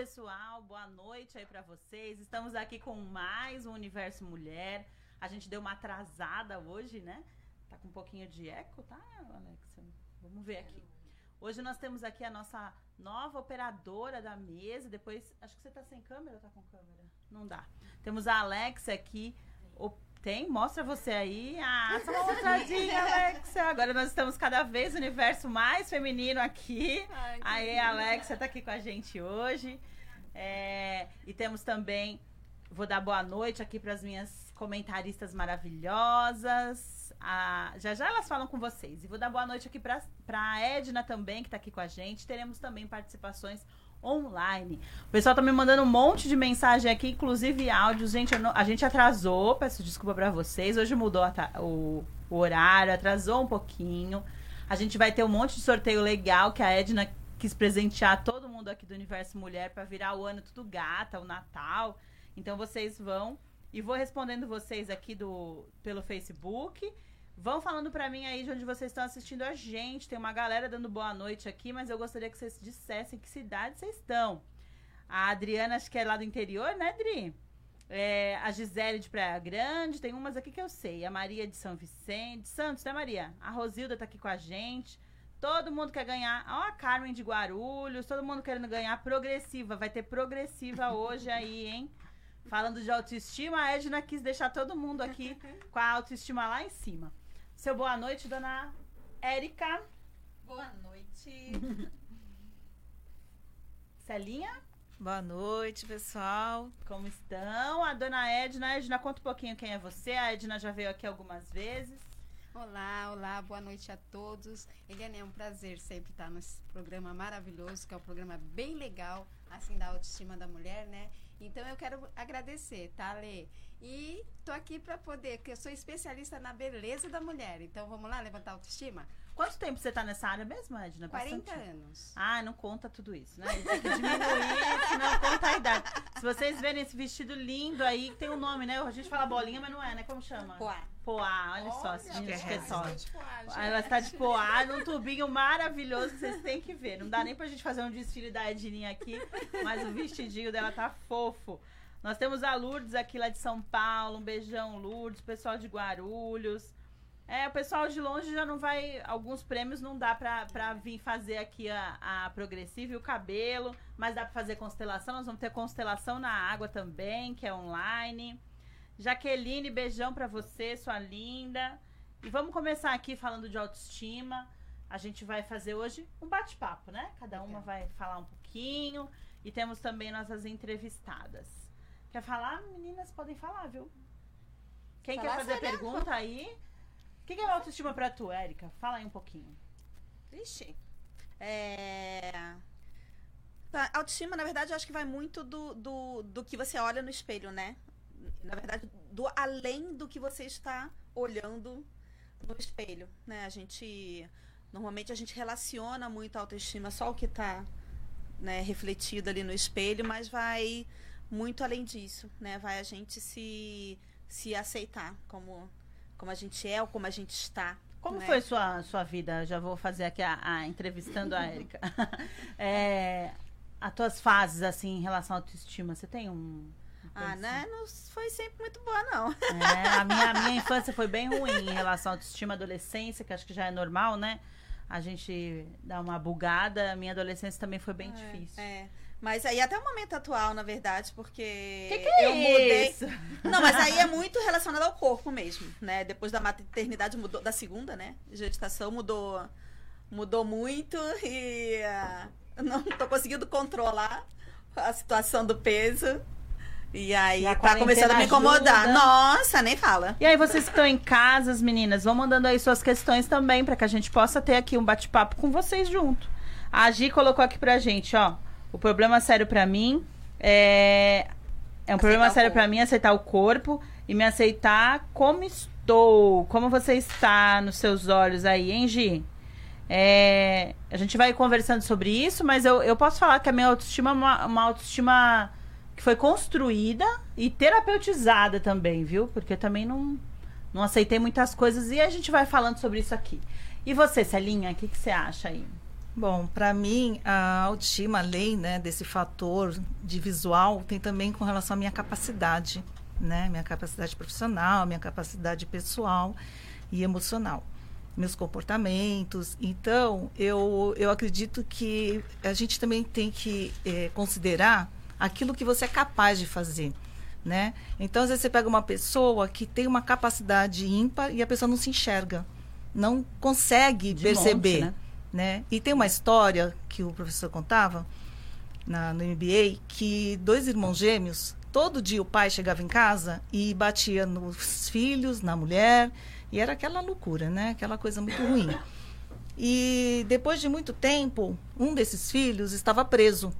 pessoal, boa noite aí para vocês. Estamos aqui com mais um Universo Mulher. A gente deu uma atrasada hoje, né? Tá com um pouquinho de eco, tá, Alexa? Vamos ver aqui. Hoje nós temos aqui a nossa nova operadora da mesa. Depois, acho que você tá sem câmera ou tá com câmera? Não dá. Temos a Alexa aqui. O, tem? Mostra você aí. Ah, só uma mostradinha, Alexa. Agora nós estamos cada vez no universo mais feminino aqui. Ai, aí, a Alexa tá aqui com a gente hoje. É, e temos também, vou dar boa noite aqui para as minhas comentaristas maravilhosas. A, já já elas falam com vocês. E vou dar boa noite aqui para a Edna também, que está aqui com a gente. Teremos também participações online. O pessoal tá me mandando um monte de mensagem aqui, inclusive áudios. Gente, não, a gente atrasou, peço desculpa para vocês. Hoje mudou a, o, o, horário, atrasou um pouquinho. A gente vai ter um monte de sorteio legal que a Edna quis presentear todo mundo aqui do Universo Mulher para virar o ano tudo gata, o Natal. Então vocês vão e vou respondendo vocês aqui do pelo Facebook. Vão falando para mim aí de onde vocês estão assistindo a gente. Tem uma galera dando boa noite aqui, mas eu gostaria que vocês dissessem que cidade vocês estão. A Adriana, acho que é lá do interior, né, Adri? É, a Gisele de Praia Grande, tem umas aqui que eu sei. A Maria de São Vicente, Santos, né, Maria? A Rosilda tá aqui com a gente. Todo mundo quer ganhar. Ó, a Carmen de Guarulhos, todo mundo querendo ganhar progressiva. Vai ter progressiva hoje aí, hein? Falando de autoestima, a Edna quis deixar todo mundo aqui com a autoestima lá em cima. Seu boa noite, dona Érica. Boa noite. Celinha? Boa noite, pessoal. Como estão? A dona Edna. Edna, conta um pouquinho quem é você. A Edna já veio aqui algumas vezes. Olá, olá, boa noite a todos. Eliane, é um prazer sempre estar nesse programa maravilhoso, que é um programa bem legal, assim, da autoestima da mulher, né? Então eu quero agradecer, tá, Lê? E tô aqui para poder, porque eu sou especialista na beleza da mulher. Então vamos lá levantar a autoestima? Quanto tempo você tá nessa área mesmo, Edna? 40 Bastante? anos. Ah, não conta tudo isso, né? Tem que diminuir, senão conta a idade. Se vocês verem esse vestido lindo aí, tem um nome, né? A gente fala bolinha, mas não é, né? Como chama? Poá. Poá, olha, olha só, acho que é só. Ela está de poá num tubinho maravilhoso que vocês têm que ver. Não dá nem pra gente fazer um desfile da Edninha aqui, mas o vestidinho dela tá fofo. Nós temos a Lourdes aqui lá de São Paulo. Um beijão, Lourdes. Pessoal de Guarulhos. É, o pessoal de longe já não vai. Alguns prêmios não dá pra, pra vir fazer aqui a, a progressiva e o cabelo, mas dá pra fazer constelação. Nós vamos ter constelação na água também, que é online. Jaqueline, beijão pra você, sua linda. E vamos começar aqui falando de autoestima. A gente vai fazer hoje um bate-papo, né? Cada uma vai falar um pouquinho. E temos também nossas entrevistadas. Quer falar? Meninas, podem falar, viu? Quem falar quer fazer pergunta aí? Que, que é autoestima pra tu, Érica? Fala aí um pouquinho. Vixe. É... Tá, autoestima, na verdade, eu acho que vai muito do, do, do que você olha no espelho, né? Na verdade, do além do que você está olhando no espelho, né? A gente normalmente a gente relaciona muito a autoestima só o que está né, refletido ali no espelho, mas vai muito além disso, né? Vai a gente se se aceitar como como a gente é ou como a gente está. Como né? foi sua, sua vida? Já vou fazer aqui a, a entrevistando a Érica. é, as tuas fases, assim, em relação à autoestima, você tem um. Ah, né? Não foi sempre muito boa, não. É, a minha, a minha infância foi bem ruim em relação à autoestima, adolescência, que acho que já é normal, né? A gente dá uma bugada. A minha adolescência também foi bem é, difícil. É. Mas aí até o momento atual, na verdade, porque que que é eu mudei. Isso? Não, mas aí é muito relacionado ao corpo mesmo, né? Depois da maternidade mudou, da segunda, né? Gestação mudou, mudou muito e uh, não tô conseguindo controlar a situação do peso. E aí e tá começando a me incomodar. Ajuda. Nossa, nem fala. E aí vocês que estão em casa, as meninas, vão mandando aí suas questões também para que a gente possa ter aqui um bate-papo com vocês junto. A Gi colocou aqui pra gente, ó. O problema sério para mim é. É um aceitar problema sério para mim aceitar o corpo e me aceitar como estou, como você está nos seus olhos aí, hein, Gi? É, a gente vai conversando sobre isso, mas eu, eu posso falar que a minha autoestima é uma, uma autoestima que foi construída e terapeutizada também, viu? Porque eu também não, não aceitei muitas coisas e a gente vai falando sobre isso aqui. E você, Celinha, o que, que você acha aí? Bom, para mim, a autoestima, além né, desse fator de visual, tem também com relação à minha capacidade, né? Minha capacidade profissional, minha capacidade pessoal e emocional, meus comportamentos. Então, eu, eu acredito que a gente também tem que é, considerar aquilo que você é capaz de fazer. Né? Então, às vezes você pega uma pessoa que tem uma capacidade ímpar e a pessoa não se enxerga, não consegue De perceber. monte, né? Né? E tem uma história que o professor contava na, no MBA que dois irmãos gêmeos, todo dia o pai chegava em casa e batia nos filhos, na mulher, e era aquela loucura, né? Aquela coisa muito ruim. E depois de muito tempo, um desses filhos estava preso.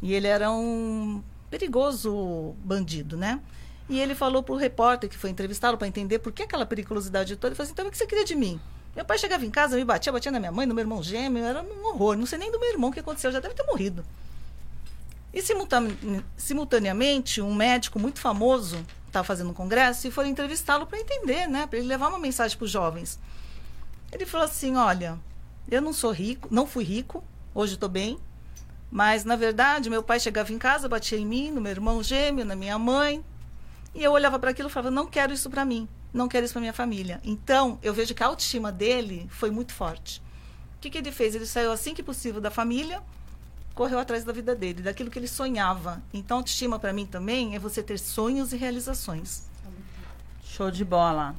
E ele era um perigoso bandido, né? E ele falou para o repórter que foi entrevistá-lo para entender por que aquela periculosidade toda. Ele falou assim: então o que você queria de mim? Meu pai chegava em casa, me batia, batia na minha mãe, no meu irmão gêmeo, era um horror. Não sei nem do meu irmão o que aconteceu, já deve ter morrido. E simultane- simultaneamente, um médico muito famoso estava fazendo um congresso e foi entrevistá-lo para entender, né? Para ele levar uma mensagem para os jovens. Ele falou assim: Olha, eu não sou rico, não fui rico, hoje estou bem, mas na verdade meu pai chegava em casa, batia em mim, no meu irmão gêmeo, na minha mãe, e eu olhava para aquilo e falava: Não quero isso para mim, não quero isso para minha família. Então eu vejo que a autoestima dele foi muito forte. O que, que ele fez? Ele saiu assim que possível da família, correu atrás da vida dele, daquilo que ele sonhava. Então, autoestima para mim também é você ter sonhos e realizações. Show de bola.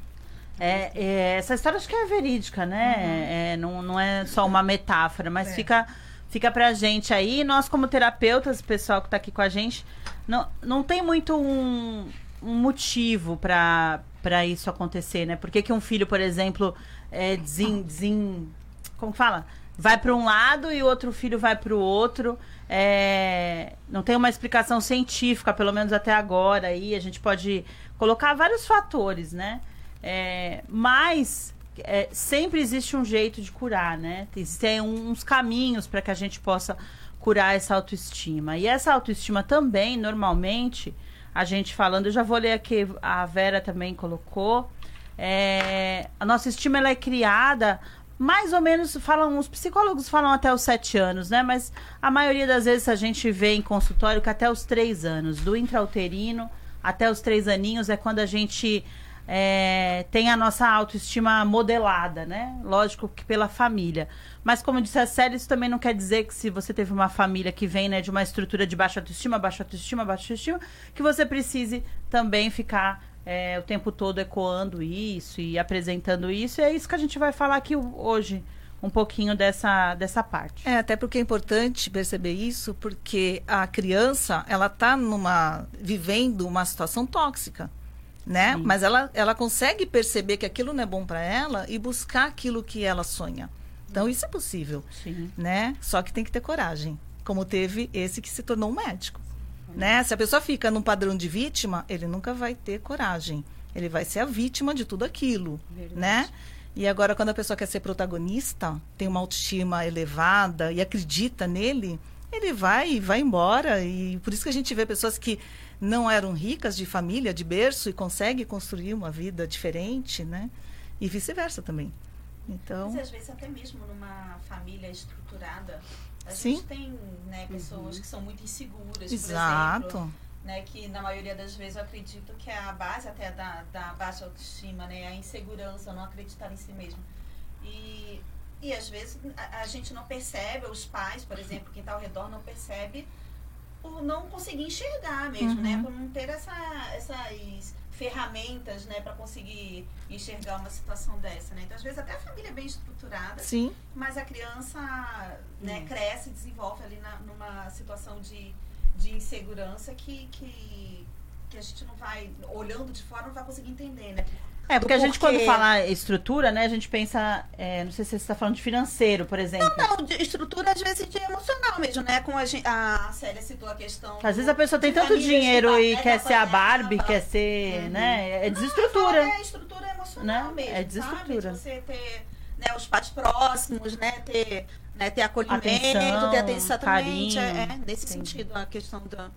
É, é, essa história acho que é verídica, né? É, não, não é só uma metáfora, mas É. fica, fica pra gente aí. Nós, como terapeutas, pessoal que tá aqui com a gente, não, não tem muito um, um motivo pra pra isso acontecer, né? Por que, que um filho, por exemplo, é, desin, desin, como fala? Vai para um lado e o outro filho vai para o outro. É, não tem uma explicação científica, pelo menos até agora. Aí a gente pode colocar vários fatores, né? É, mas é, sempre existe um jeito de curar, né? Existem uns caminhos para que a gente possa curar essa autoestima. E essa autoestima também, normalmente, a gente falando, eu já vou ler aqui, a Vera também colocou. é, a nossa estima ela é criada mais ou menos, falam, os psicólogos falam até os sete anos, né? Mas a maioria das vezes a gente vê em consultório que até os três anos, do intrauterino até os três aninhos é quando a gente é, tem a nossa autoestima modelada, né? Lógico que pela família. Mas como disse a Célia, isso também não quer dizer que se você teve uma família que vem né, de uma estrutura de baixa autoestima, baixa autoestima, baixa autoestima, que você precise também ficar é, o tempo todo ecoando isso e apresentando isso. E é isso que a gente vai falar aqui hoje, um pouquinho dessa, dessa parte. É, até porque é importante perceber isso, porque a criança, ela tá numa vivendo uma situação tóxica, né? Sim. Mas ela, ela consegue perceber que aquilo não é bom para ela e buscar aquilo que ela sonha. Então isso é possível, Sim. né? Só que tem que ter coragem, como teve esse que se tornou um médico, né? Se a pessoa fica num padrão de vítima, ele nunca vai ter coragem. Ele vai ser a vítima de tudo aquilo, né? E agora, quando a pessoa quer ser protagonista, tem uma autoestima elevada e acredita nele, ele vai e vai embora. E por isso que a gente vê pessoas que não eram ricas de família, de berço, e conseguem construir uma vida diferente, né? E vice-versa também. Então, Mas às vezes até mesmo numa família estruturada, a Sim. gente tem né, pessoas que são muito inseguras, por exemplo. exato. né, que na maioria das vezes eu acredito que é a base até da, da baixa autoestima, né, a insegurança, não acreditar em si mesmo. E, e às vezes a, a gente não percebe, os pais, por exemplo, quem está ao redor não percebe por não conseguir enxergar mesmo, né, Uhum. por não ter essa, essas ferramentas, né, para conseguir enxergar uma situação dessa, né. Então às vezes até a família é bem estruturada, Sim, mas a criança né, cresce e desenvolve ali na, numa situação de, de insegurança que, que, que a gente não vai, olhando de fora, não vai conseguir entender, né? É, porque a gente, quando fala estrutura, né, a gente pensa, é, não sei se você está falando de financeiro, por exemplo. Não, de estrutura às vezes de emocional mesmo, né? Como a, gente, a Célia citou a questão. Às vezes a pessoa tem tanto dinheiro e ba- quer né, ser a. Barbie, quer ser, Uhum. né? É Não, desestrutura. É estrutura emocional Né? mesmo. É desestrutura. Sabe? De você ter né, os pais próximos, né? Ter, né, ter acolhimento, Atenção, ter atenção também. carinho. É, é, nesse Entendi. sentido, a questão da,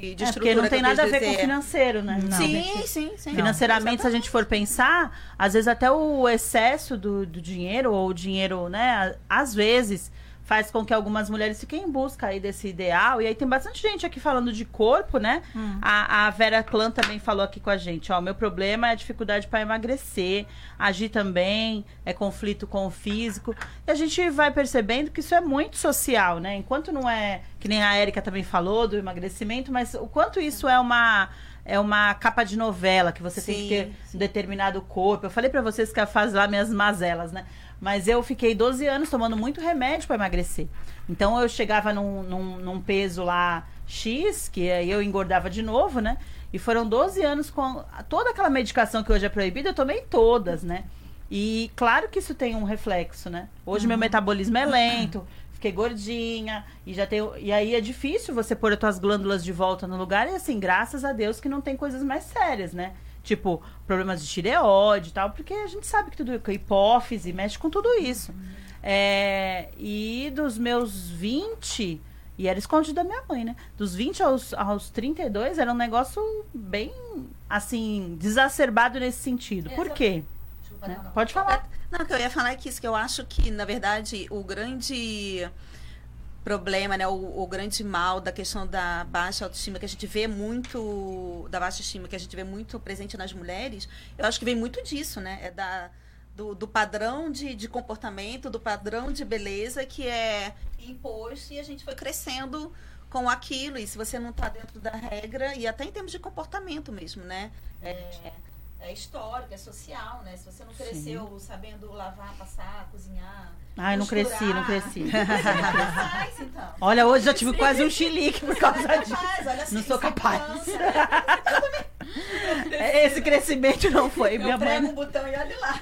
de, de É, estrutura. porque não tem nada a ver com financeiro, né? Não. Sim, sim, sim. Financeiramente, se a gente for pensar, às vezes até o excesso do, do dinheiro, ou o dinheiro, né, às vezes, faz com que algumas mulheres fiquem em busca aí desse ideal. E aí tem bastante gente aqui falando de corpo, né? Hum. A, a Vera Clã também falou aqui com a gente, ó, meu problema é a dificuldade para emagrecer, agir também, é conflito com o físico. E a gente vai percebendo que isso é muito social, né? Enquanto não é, que nem a Érica também falou do emagrecimento, mas o quanto isso é uma é uma capa de novela que você tem que Sim, ter um determinado corpo. Eu falei pra vocês que eu faço lá minhas mazelas, né? Mas eu fiquei 12 anos tomando muito remédio para emagrecer. Então eu chegava num, num, num peso lá X, que aí eu engordava de novo, né? E foram 12 anos com toda aquela medicação que hoje é proibida, eu tomei todas, né? E claro que isso tem um reflexo, né? Hoje meu metabolismo é lento, fiquei gordinha, e já tenho. E aí é difícil você pôr as tuas glândulas de volta no lugar, e assim, graças a Deus que não tem coisas mais sérias, né? Tipo, problemas de tireoide e tal, porque a gente sabe que tudo, que hipófise mexe com tudo isso. É, e dos meus 20, e era escondido da minha mãe, né? Dos 20 aos, aos 32 era um negócio bem, assim, desacerbado nesse sentido. Por quê? Né? Pode falar. Não, o que eu ia falar é que isso, que eu acho que, na verdade, o grande problema, né, o, o grande mal da questão da baixa autoestima que a gente vê muito, da baixa que a gente vê muito presente nas mulheres, eu acho que vem muito disso, né, é da, do, do padrão de, de comportamento, do padrão de beleza que é imposto e a gente foi crescendo com aquilo, e se você não está dentro da regra, e até em termos de comportamento mesmo, né, é, é histórico, é social, né? Se você não cresceu sabendo lavar, passar, cozinhar. Ai, não costurar, cresci, não cresci. Faz, então. Olha, hoje já tive quase um chilique por causa é disso. olha Não sou capaz. cansa, Esse crescimento não foi. Minha Eu prego mãe. um botão e olha lá.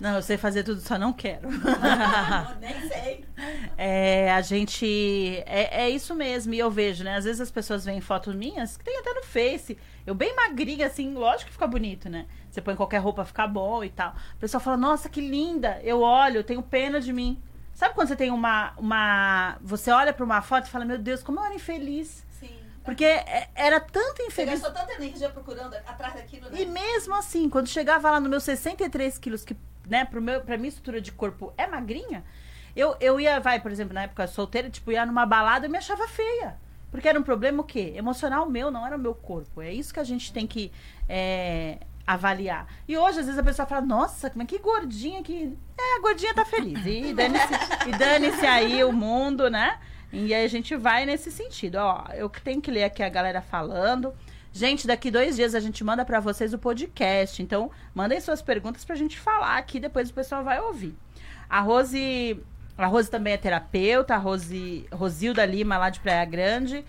Não, eu sei fazer tudo, só não quero. Não, nem sei. É, a gente. É, é isso mesmo, e eu vejo, né? Às vezes as pessoas veem fotos minhas, que tem até no Face. Eu bem magrinha, assim, lógico que fica bonito, né? Você põe qualquer roupa, fica bom e tal. O pessoal fala, nossa, que linda. Eu olho, eu tenho pena de mim. Sabe quando você tem uma. uma você olha pra uma foto e fala, meu Deus, como eu era infeliz. Sim. Porque é- era tanta Você infeliz. gastou tanta energia procurando atrás daquilo, né? E mesmo assim, quando chegava lá no meus 63 quilos, que, né, pro meu, pra minha estrutura de corpo é magrinha, eu, eu ia, vai, por exemplo, na época solteira, tipo, ia numa balada e me achava feia. Porque era um problema o quê? Emocional meu, não era o meu corpo. É isso que a gente tem que é, avaliar. E hoje, às vezes, a pessoa fala, nossa, mas que gordinha que. É, a gordinha tá feliz. E dane-se e dane-se aí o mundo, né? E aí a gente vai nesse sentido. Ó, eu tenho que ler aqui a galera falando. Gente, daqui dois dias a gente manda pra vocês o podcast. Então, mandem suas perguntas pra gente falar aqui, depois o pessoal vai ouvir. A Rose, a Rose também é terapeuta, a Rose, Rosilda Lima, lá de Praia Grande.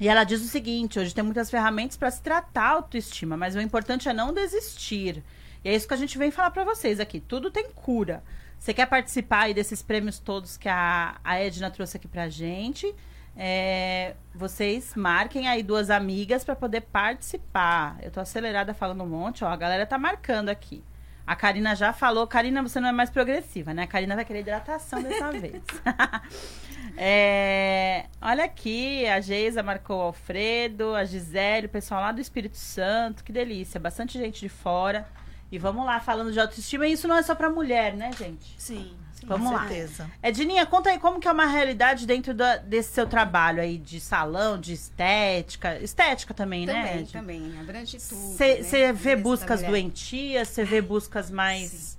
E ela diz o seguinte: hoje tem muitas ferramentas para se tratar a autoestima, mas o importante é não desistir. E é isso que a gente vem falar pra vocês aqui. Tudo tem cura. Você quer participar aí desses prêmios todos que a, a Edna trouxe aqui pra gente? É, vocês marquem aí duas amigas para poder participar. Eu tô acelerada falando um monte, ó. A galera tá marcando aqui. A Karina já falou. Karina, você não é mais progressiva, né? A Karina vai querer hidratação dessa vez. É, olha aqui, a Geisa marcou o Alfredo, a Gisele, o pessoal lá do Espírito Santo. Que delícia. Bastante gente de fora. E vamos lá, falando de autoestima. E isso não é só pra mulher, né, gente? Sim. Sim. Vamos Com lá. certeza. Edininha, conta aí como que é uma realidade dentro da- desse seu trabalho aí de salão, de estética. Estética também, né? Também, Ed? também. Abrange tudo. Você né? vê buscas doentias, você vê buscas mais.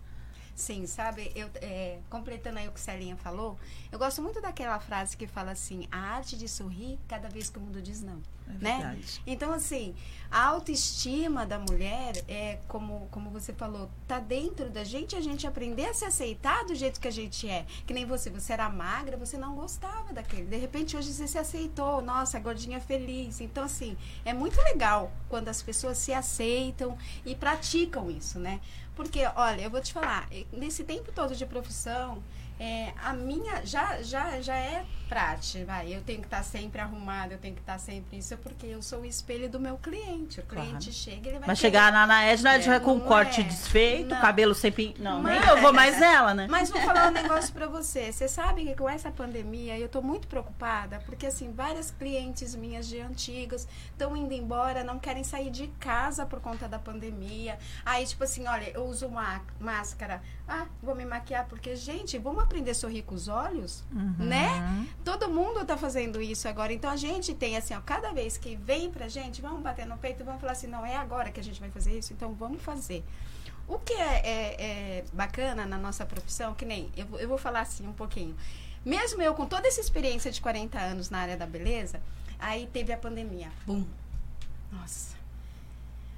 Sim, sabe, eu, é, completando aí o que a Celinha falou, eu gosto muito daquela frase que fala assim, a arte de sorrir cada vez que o mundo diz não. É Né? verdade. Então, assim, a autoestima da mulher é, como, como você falou, tá dentro da gente a gente aprender a se aceitar do jeito que a gente é. Que nem você, você era magra, você não gostava daquele. De repente, hoje você se aceitou, nossa, a gordinha feliz. Então, assim, é muito legal quando as pessoas se aceitam e praticam isso, né? Porque, olha, eu vou te falar, nesse tempo todo de profissão, é, a minha já, já, já é prática, vai. Eu tenho que estar sempre arrumada, eu tenho que estar sempre isso. Porque eu sou o espelho do meu cliente. O Claro. cliente chega, ele vai Mas querer- chegar na, na Edna É, com não corte é. desfeito, Não. cabelo sempre. Não, nem Mas- eu vou mais nela, né? Mas vou falar um negócio pra você. Você sabe que com essa pandemia eu tô muito preocupada, porque assim, várias clientes minhas de antigas estão indo embora, não querem sair de casa por conta da pandemia. Aí, tipo assim, olha, eu uso uma máscara. Ah, vou me maquiar, porque, gente, vamos aprender a sorrir com os olhos, né? Todo mundo tá fazendo isso agora. Então a gente tem assim, ó, cada vez que vem pra gente, vamos bater no peito vamos falar assim, não é agora que a gente vai fazer isso, então vamos fazer. O que é, é- é bacana na nossa profissão, que nem, eu, vou- eu vou falar assim um pouquinho. Mesmo eu com toda essa experiência de 40 anos na área da beleza, aí teve a pandemia. Bum! Nossa.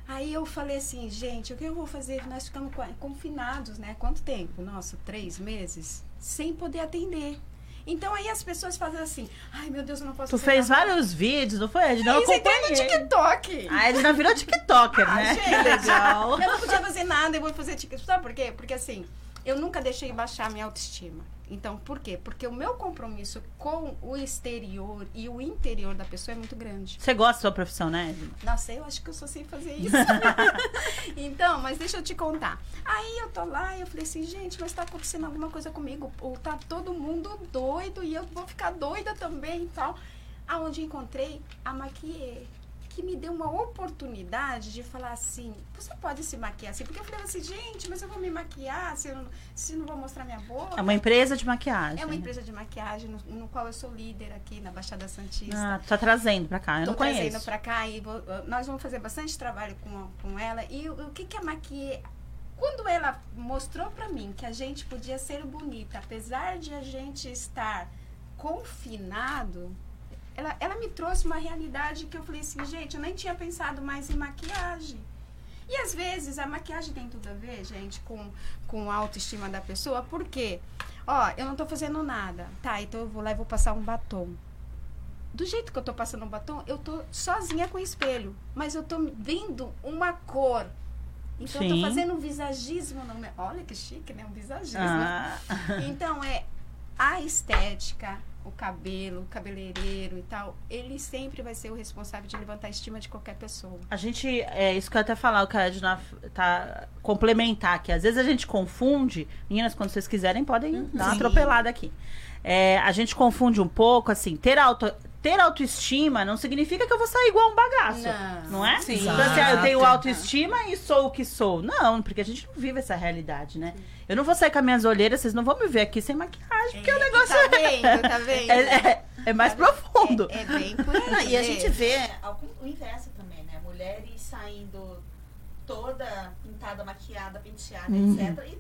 Aí eu falei assim, gente, o que eu vou fazer? Nós ficamos confinados, né? Quanto tempo? Nossa, três meses? Sem poder atender. Então aí as pessoas fazem assim, ai meu Deus, eu não posso Tu fez capaz." vários vídeos, não foi, Edna? Eu Isso entrei no acompanhei. TikTok. A Edna virou TikToker, Ah, né? gente, Legal. Eu não podia fazer nada, eu vou fazer TikTok. Sabe por quê? Porque assim, eu nunca deixei baixar minha autoestima. Então, por quê? Porque o meu compromisso com o exterior e o interior da pessoa é muito grande. Você gosta da sua profissão, né, Edna? Nossa, eu acho que eu só sei fazer isso. então, mas deixa eu te contar. Aí eu tô lá e eu falei assim, gente, mas tá acontecendo alguma coisa comigo. Ou tá todo mundo doido e eu vou ficar doida também e tal. Aonde encontrei a maquiê. Que me deu uma oportunidade de falar assim, você pode se maquiar assim? Porque eu falei assim, gente, mas eu vou me maquiar se eu não, se não vou mostrar minha boca. É uma empresa de maquiagem. É uma empresa de maquiagem no, no qual eu sou líder aqui na Baixada Santista. Ah, tá trazendo pra cá, eu não Tô trazendo conheço. pra cá e vou- nós vamos fazer bastante trabalho com, com ela. E o, o que que a Maqui... Quando ela mostrou pra mim que a gente podia ser bonita, apesar de a gente estar confinado, ela, ela me trouxe uma realidade que eu falei assim, gente, eu nem tinha pensado mais em maquiagem. E às vezes a maquiagem tem tudo a ver, gente, com, com a autoestima da pessoa, porque, ó, eu não tô fazendo nada. Tá, então eu vou lá e vou passar um batom do jeito que eu tô passando um batom, eu tô sozinha com o espelho. Mas eu tô vendo uma cor. Então eu Sim. tô fazendo um visagismo no meu. Olha que chique, né? Um visagismo. Ah, Então é a estética, o cabelo, o cabeleireiro e tal, ele sempre vai ser o responsável de levantar a estima de qualquer pessoa. a gente, é isso que eu até falar, o que a Edna tá complementar aqui. Às vezes a gente confunde, meninas, quando vocês quiserem, podem dar uma Sim. atropelada aqui. É, a gente confunde um pouco, assim, ter, auto, ter autoestima não significa que eu vou sair igual um bagaço. Não. Não é? Sim. Então, assim, ah, eu tenho autoestima e sou o que sou. Não, porque a gente não vive essa realidade, né? Eu não vou sair com as minhas olheiras, vocês não vão me ver aqui sem maquiagem, porque o negócio Tá vendo? Tá vendo? é, é, é mais profundo. É, é bem por aí. Não, e a gente vê o inverso também, né? Mulheres saindo toda pintada, maquiada, penteada, Uhum. etc. E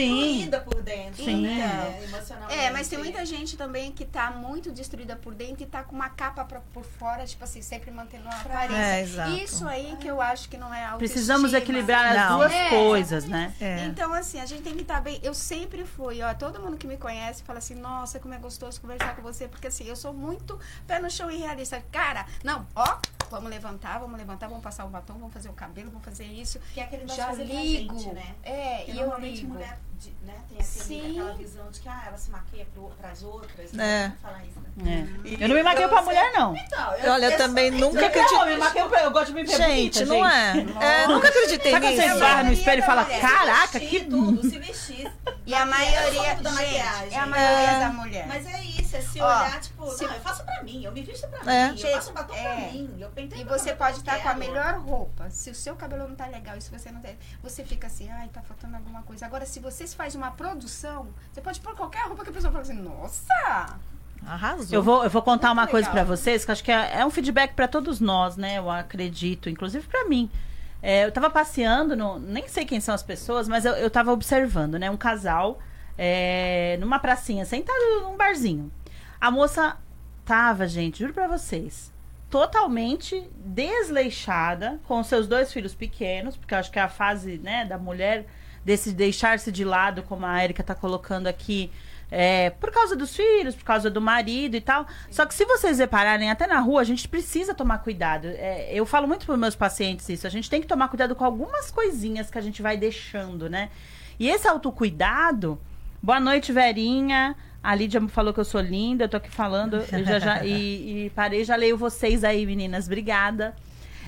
tá Sim. fluida por dentro, Sim. né? Emocionalmente. É, mas tem muita gente também que tá muito destruída por dentro e tá com uma capa pra, por fora, tipo assim, sempre mantendo a aparência. É, exato. Isso aí que eu acho que não é autoestima. Precisamos equilibrar as Não. duas É. coisas, né? É. Então, assim, a gente tem que estar bem. Eu sempre fui, ó, todo mundo que me conhece fala assim, nossa, como é gostoso conversar com você, porque assim, eu sou muito pé no chão e realista. Cara, não, ó, vamos levantar, vamos levantar, vamos passar o batom, vamos fazer o cabelo, vamos fazer isso. Que é aquele negócio Já ligo. gente, né? É, e eu normalmente ligo. mulher de- né, tem aquele, Sim. aquela visão de que ah, ela se maquia para as outras. É. Né? Vamos falar isso, né? É. Eu não me maquio pra mulher, não. Então, Olha, eu também nunca Não, acreditei. eu pra... Eu gosto de me ver Gente, bonita, não gente. é. É, Nunca acreditei Sabe quando você nisso. esbarra no espelho e fala, caraca, que... tudo, se vestir. E a maioria, é foco da maquiagem. é a maioria É. da mulher. Mas é isso, é se olhar, tipo, se- não, eu faço pra mim, eu me visto pra É. mim, eu faço batom É. pra mim, eu penteio E você pode eu estar com a melhor roupa. Se o seu cabelo não tá legal e se você não tem, você fica assim, ai, tá faltando alguma coisa. Agora, se você faz uma produção, você pode pôr qualquer roupa que a pessoa fala assim, nossa! Arrasou. Eu vou, eu vou contar Muito uma coisa legal. pra vocês, que acho que é, é um feedback pra todos nós, né? Eu acredito, inclusive pra mim. É, eu tava passeando, no, nem sei quem são as pessoas, mas eu, eu tava observando, né? Um casal é, numa pracinha, sentado num barzinho. A moça tava, gente, juro pra vocês, totalmente desleixada com seus dois filhos pequenos, porque eu acho que é a fase, né, da mulher desse deixar-se de lado, como a Erika tá colocando aqui, é, por causa dos filhos, por causa do marido e tal. Só que se vocês repararem, até na rua, a gente precisa tomar cuidado. É, eu falo muito para meus pacientes isso. A gente tem que tomar cuidado com algumas coisinhas que a gente vai deixando, né? E esse autocuidado. Boa noite, Verinha. A Lídia falou que eu sou linda, eu tô aqui falando, já, já, e, e parei, já leio vocês aí, meninas. Obrigada.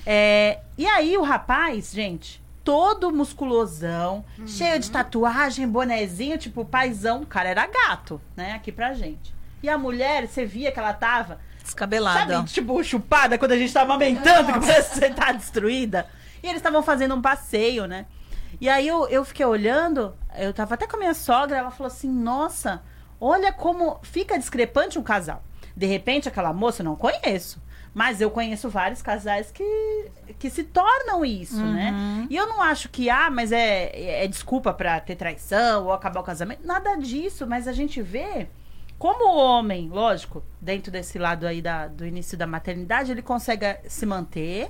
É, e aí, o rapaz, gente, todo musculosão, cheio de tatuagem, bonezinho, tipo, paizão. O cara era gato, né? Aqui pra gente. E a mulher, você via que ela tava Descabelada. Sabe, tipo, chupada quando a gente tá amamentando, que parece que você tá destruída. E eles estavam fazendo um passeio, né? E aí eu, eu fiquei olhando, eu tava até com a minha sogra, ela falou assim: nossa, olha como fica discrepante um casal. De repente, aquela moça eu não conheço. Mas eu conheço vários casais que, que se tornam isso, né? E eu não acho que, ah, mas é, é desculpa pra ter traição ou acabar o casamento. Nada disso, mas a gente vê como o homem, lógico, dentro desse lado aí da, do início da maternidade, ele consegue se manter.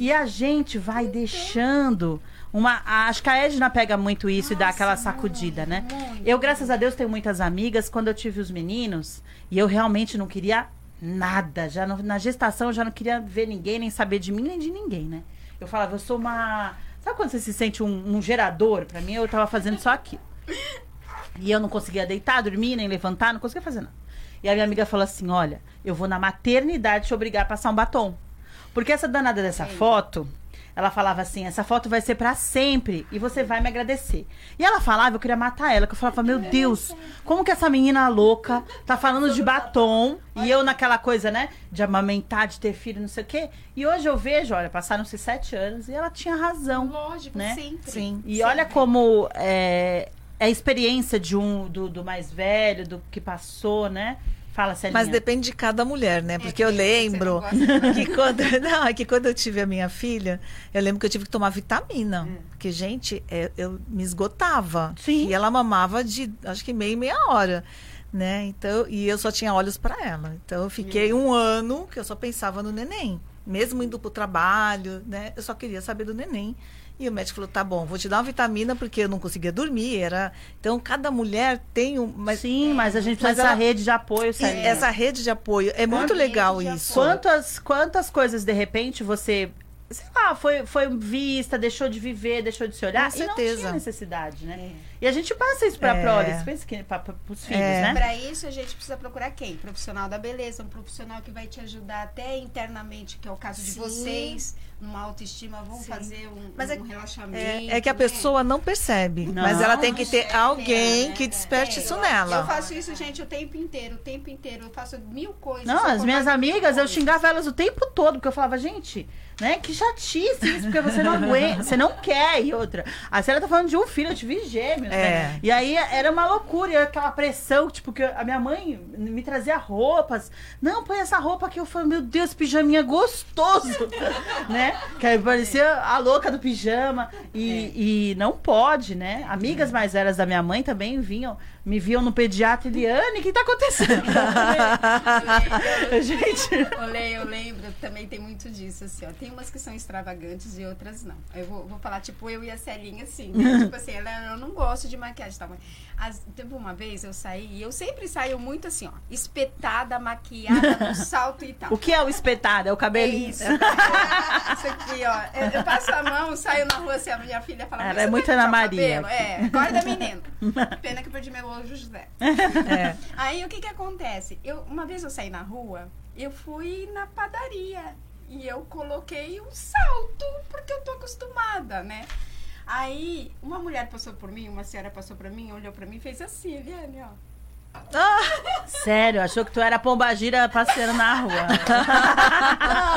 E a gente vai deixando uma. Acho que a Edna pega muito isso e dá aquela sacudida, né? Eu, graças a Deus, tenho muitas amigas. Quando eu tive os meninos, e eu realmente não queria nada. Já na gestação eu já não queria ver ninguém, nem saber de mim, nem de ninguém, né? Eu falava, eu sou uma. Sabe quando você se sente um, um gerador? Pra mim, eu tava fazendo só aquilo. E eu não conseguia deitar, dormir, nem levantar, não conseguia fazer nada. E a minha amiga falou assim: olha, eu vou na maternidade te obrigar a passar um batom. Porque essa danada dessa foto, ela falava assim: essa foto vai ser pra sempre e você vai me agradecer. E ela falava, eu queria matar ela, que eu falava: meu Deus, como que essa menina louca tá falando de batom e eu naquela coisa, né, de amamentar, de ter filho, não sei o quê. E hoje eu vejo, olha, passaram-se sete anos e ela tinha razão. Lógico, né? sempre. Sim. E olha como é, é a experiência de um do, do mais velho, do que passou, né? Fala, Celinha. Mas depende de cada mulher, né? Porque eu É, você lembro que quando, não, é que quando eu tive a minha filha, eu lembro que eu tive que tomar vitamina. Porque, gente, é, eu me esgotava. Sim. E ela mamava de, acho que meia e meia hora. Né? Então, e eu só tinha olhos para ela. Então eu fiquei um ano que eu só pensava no neném. Mesmo indo pro trabalho, né? Eu só queria saber do neném. E o médico falou: tá bom, vou te dar uma vitamina, porque eu não conseguia dormir. Era... Então, cada mulher tem um. Mas, Sim, mas a gente Mas precisa dessa ela- rede de apoio, e essa rede de apoio é muito legal isso. Quantas, quantas coisas, de repente, você, sei lá, foi, foi vista, deixou de viver, deixou de se olhar. Com E não certeza. tinha necessidade, né? E a gente passa isso pra É. proles, pensa que pra, pra, pros filhos, É. né? Para isso, a gente precisa procurar quem? Profissional da beleza, um profissional que vai te ajudar até internamente, que é o caso de Sim. vocês, numa autoestima, vão Sim. fazer um, Mas é- um relaxamento. É, é que a né? pessoa não percebe, Não. mas ela tem que ter É, alguém é, que é, desperte é. isso Eu- nela. Eu faço isso, gente, o tempo inteiro, o tempo inteiro. Eu faço mil coisas. Não, as minhas amigas, eu xingava elas o tempo todo, porque eu falava, gente, né, que chatice isso, porque você não aguenta, você não quer. E outra, a senhora tá falando de um filho, eu tive gêmeos, né? É. E aí era uma loucura, aquela pressão, tipo, que a minha mãe me trazia roupas. Não, põe essa roupa aqui. Eu falei, meu Deus, pijaminha gostoso, né? Que aí parecia a louca do pijama. E, e não pode, né? Amigas mais velhas da minha mãe também vinham, me viam no pediatra, Eliane, o que tá acontecendo? Gente... Eu eu lembro, também tem muito disso, assim, ó. Tem umas que são extravagantes e outras não. Eu vou, vou falar, tipo, eu e a Celinha, assim, né? tipo assim, ela, eu não gosto de maquiagem, tá? Mas as- teve uma vez eu saí, e eu sempre saio muito assim, ó, espetada, maquiada, no salto e tal. O que é o espetado? É o É cabelinho? isso. isso aqui, ó. Eu, eu passo a mão, saio na rua, assim, a minha filha fala... Ela "Mas é muito Ana Maria cabelo?" aqui. É, acorda menino. Pena que eu perdi meu José. É. Aí o que que acontece? Eu, uma vez eu saí na rua, eu fui na padaria e eu coloquei um salto, porque eu tô acostumada, né? Aí uma mulher passou por mim, uma senhora passou por mim, olhou pra mim e fez assim, Eliane, ó. Sério, achou que tu era pombagira passeando na rua.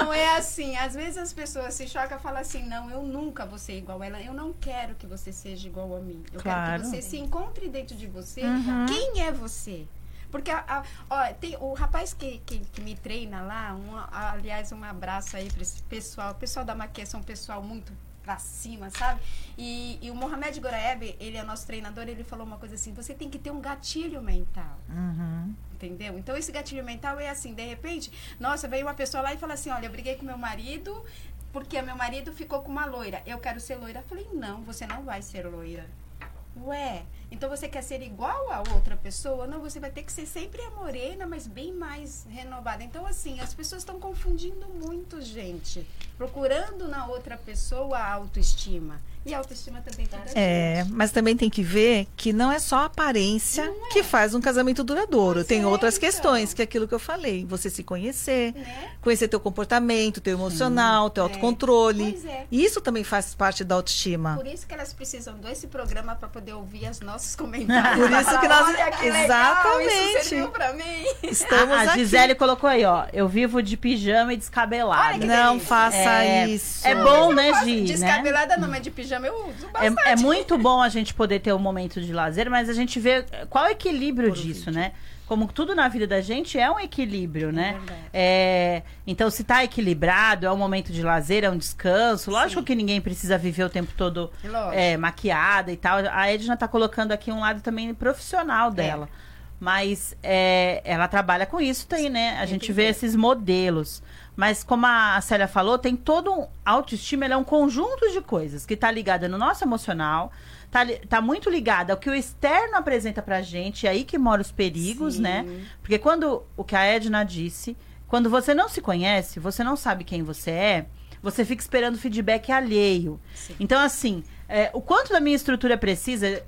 Não, é assim, às vezes as pessoas se chocam e falam assim, não, eu nunca vou ser igual a ela, eu não quero que você seja igual a mim. Eu Claro. quero que você se encontre dentro de você, Uhum. quem é você? Porque, a, a- ó, tem o rapaz que, que, que me treina lá, um, aliás, um abraço aí para esse pessoal. O pessoal da maquia é um pessoal muito pra cima, sabe? E, e o Mohamed Goraeb, ele é nosso treinador, ele falou uma coisa assim, você tem que ter um gatilho mental. Uhum. Entendeu? Então esse gatilho mental é assim, de repente, nossa, veio uma pessoa lá e fala assim, olha, eu briguei com meu marido porque meu marido ficou com uma loira. Eu quero ser loira. Eu falei, não, você não vai ser loira. Ué, então você quer ser igual a outra pessoa? Não, você vai ter que ser sempre a morena, mas bem mais renovada. Então, assim, as pessoas estão confundindo muito, gente. Procurando na outra pessoa a autoestima. E a autoestima também tá É, mas também tem que ver que não é só a aparência que faz um casamento duradouro. Pois tem é, outras então. questões, que é aquilo que eu falei. Você se conhecer, Né? conhecer teu comportamento, teu emocional, teu autocontrole. Pois é. Isso também faz parte da autoestima. Por isso que elas precisam desse programa para poder ouvir os nossos comentários. Por isso que nós- Olha que legal, Exatamente. Isso serviu pra mim. Estamos a, a aqui. Gisele colocou aí, ó. Eu vivo de pijama e descabelada. Olha que Não delícia. faça É, isso. é bom, né, Gi? né? Descabelada não, mas de pijama eu uso bastante. É, é muito bom a gente poder ter um momento de lazer, mas a gente vê qual é o equilíbrio disso, né? Como tudo na vida da gente é um equilíbrio, né? verdade. É, então, se tá equilibrado, é um momento de lazer, é um descanso. Lógico Sim. que ninguém precisa viver o tempo todo é, maquiada e tal. A Edna tá colocando aqui um lado também profissional dela. Mas é, ela trabalha com isso, tem, né? A gente vê esses modelos. Mas como a Célia falou, tem todo um autoestima, é um conjunto de coisas que tá ligada no nosso emocional, tá, tá muito ligada ao que o externo apresenta pra gente, é aí que moram os perigos, Sim. né? Porque quando, o que a Edna disse, quando você não se conhece, você não sabe quem você é, você fica esperando feedback alheio. Sim. Então, assim, é, o quanto da minha estrutura precisa,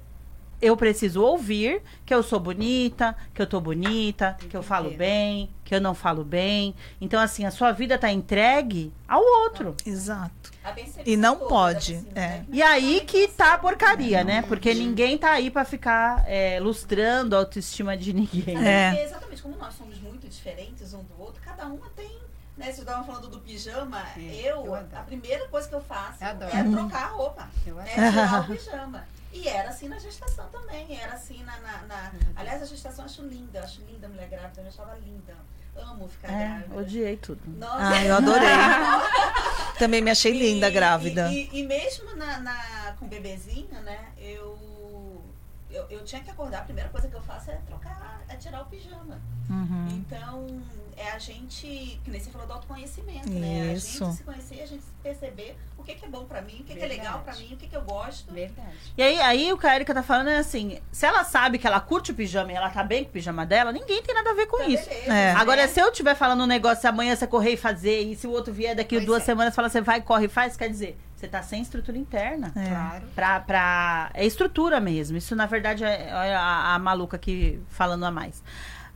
eu preciso ouvir que eu sou bonita, que eu tô bonita, que eu falo bem, que eu não falo bem. Então, assim, a sua vida tá entregue ao outro. Exato. A percepção E não toda pode, é. né? E aí que tá a porcaria, né? Porque ninguém tá aí pra ficar é, lustrando a autoestima de ninguém. É. Porque exatamente como nós somos muito diferentes um do outro, cada uma tem. Né, vocês estavam falando do pijama, É, eu, eu adoro. a primeira coisa que eu faço Eu adoro. é trocar a roupa. Eu acho. É tirar o pijama. E era assim na gestação também. Era assim na. na- na- Uhum. Aliás, a gestação eu acho linda. Eu acho linda a mulher grávida. Eu achava linda. Amo ficar É, grávida. odiei tudo. Nossa. Ah, eu adorei. Também me achei linda E- grávida. E, e- e mesmo na, na- com o bebezinho, né? Eu, eu, eu tinha que acordar. A primeira coisa que eu faço é trocar, é tirar o pijama. Uhum. Então, é a gente, que nem você falou do autoconhecimento, né? A gente se conhecer, a gente perceber o que, que é bom pra mim, o que, que é legal pra Verdade. mim, o que, que eu gosto. Verdade. E aí, aí o que a Erika tá falando é assim: se ela sabe que ela curte o pijama e ela tá bem com o pijama dela, ninguém tem nada a ver com Tá, isso. beleza, É. Agora, né? se eu estiver falando um negócio, se amanhã você correr e fazer, e se o outro vier daqui Pois duas é. semanas fala, você vai, corre e faz, quer dizer, você tá sem estrutura interna. É. Claro. Pra, pra... É estrutura mesmo. Isso, na verdade, é é a, a maluca aqui falando a mais.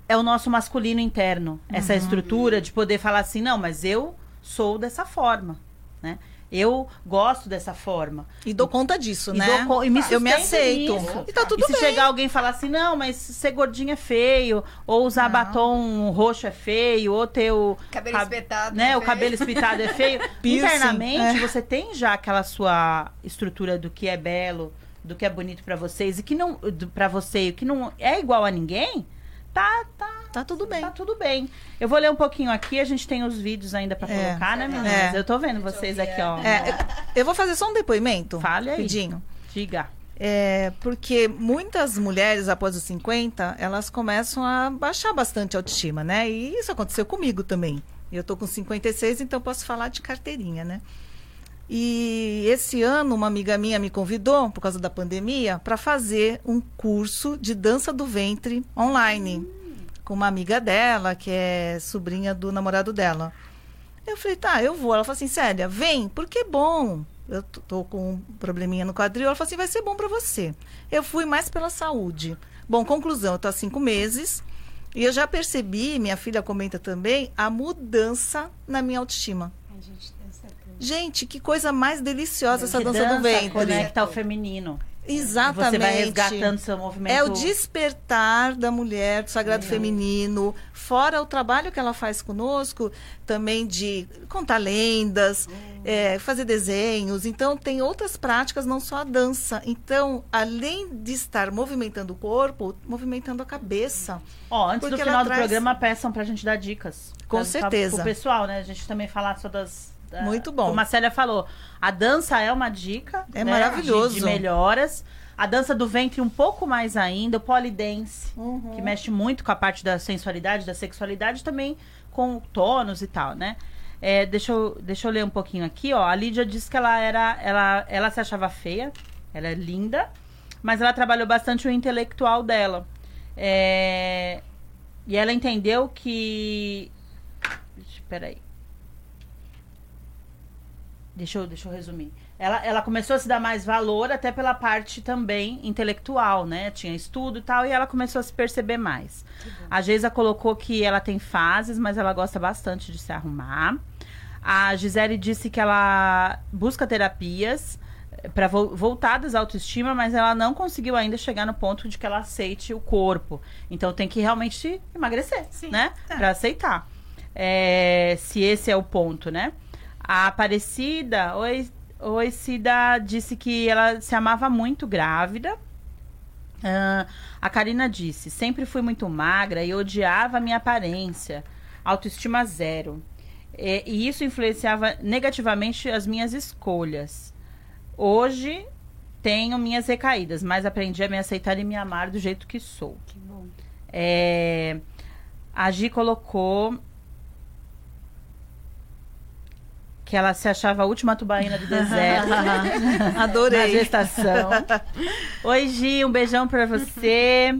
É o nosso masculino interno. Essa estrutura de poder falar assim, não, mas eu sou dessa forma, né? Eu gosto dessa forma. E dou conta disso, E, né? dou e me eu me aceito. nisso. E tá tudo e se bem. chegar alguém e falar assim, não, mas ser gordinho é feio, ou usar Não. batom roxo é feio, ou ter o, Cabelo Cab- espetado. né, o feio. cabelo espitado é feio. Internamente, é. você tem já aquela sua estrutura do que é belo, do que é bonito pra vocês, e que não, pra você, e que não é igual a ninguém, tá, tá, Tá tudo bem. tá tudo bem. Eu vou ler um pouquinho aqui, a gente tem os vídeos ainda pra É. colocar, né, meninas? É. Eu tô vendo vocês aqui, ó. É, eu, eu vou fazer só um depoimento. Fale aí. Rapidinho. Diga. É, porque muitas mulheres, após os 50, elas começam a baixar bastante a autoestima, né? E isso aconteceu comigo também. Eu tô com 56, então posso falar de carteirinha, né? E esse ano, uma amiga minha me convidou, por causa da pandemia, para fazer um curso de dança do ventre online. Com uma amiga dela, que é sobrinha do namorado dela. Eu falei, tá, eu vou. Ela falou assim, Célia, vem, porque é bom. Eu tô com um probleminha no quadril. Ela falou assim, vai ser bom para você. Eu fui mais pela saúde. Bom, conclusão, eu tô há cinco meses. E eu já percebi, minha filha comenta também, a mudança na minha autoestima. Ai, gente. Gente, que coisa mais deliciosa essa Que dança, do ventre. conecta ao feminino. Exatamente. Você vai resgatando seu movimento. É o despertar da mulher, do sagrado feminino, fora o trabalho que ela faz conosco, também de contar lendas, é, fazer desenhos. Então, tem outras práticas, não só a dança. Então, além de estar movimentando o corpo, movimentando a cabeça. Ó, antes do final do traz- programa, peçam pra gente dar dicas. Com Pra- certeza. Pro pessoal, né? A gente também falar só das. Da- Muito bom. Como a Célia falou, a dança é uma dica. É né, maravilhoso. De, de melhoras. A dança do ventre um pouco mais ainda, o polidense, Uhum. que mexe muito com a parte da sensualidade, da sexualidade, também com tônus e tal, né? É, deixa, eu, deixa eu ler um pouquinho aqui, ó. A Lídia disse que ela era. Ela, ela se achava feia, ela é linda, mas ela trabalhou bastante o intelectual dela. É, e ela entendeu que. Espera aí. Deixa eu, deixa eu resumir. ela, ela começou a se dar mais valor até pela parte também intelectual, né? Tinha estudo e tal, e ela começou a se perceber mais. A Geisa colocou que ela tem fases, mas ela gosta bastante de se arrumar. A Gisele disse que ela busca terapias para voltadas à autoestima, mas ela não conseguiu ainda chegar no ponto de que ela aceite o corpo. Então tem que realmente emagrecer, Sim, né? é. Para aceitar. É, se esse é o ponto, né? A Aparecida, oi, oi Cida, disse que ela se amava muito grávida. Ah, a Karina disse: sempre fui muito magra e odiava a minha aparência. Autoestima zero. E, e isso influenciava negativamente as minhas escolhas. Hoje tenho minhas recaídas, mas aprendi a me aceitar e me amar do jeito que sou. Que bom. É, a Gi colocou que ela se achava a última tubaína do deserto na Adorei. gestação. Oi, Gi, um beijão pra você.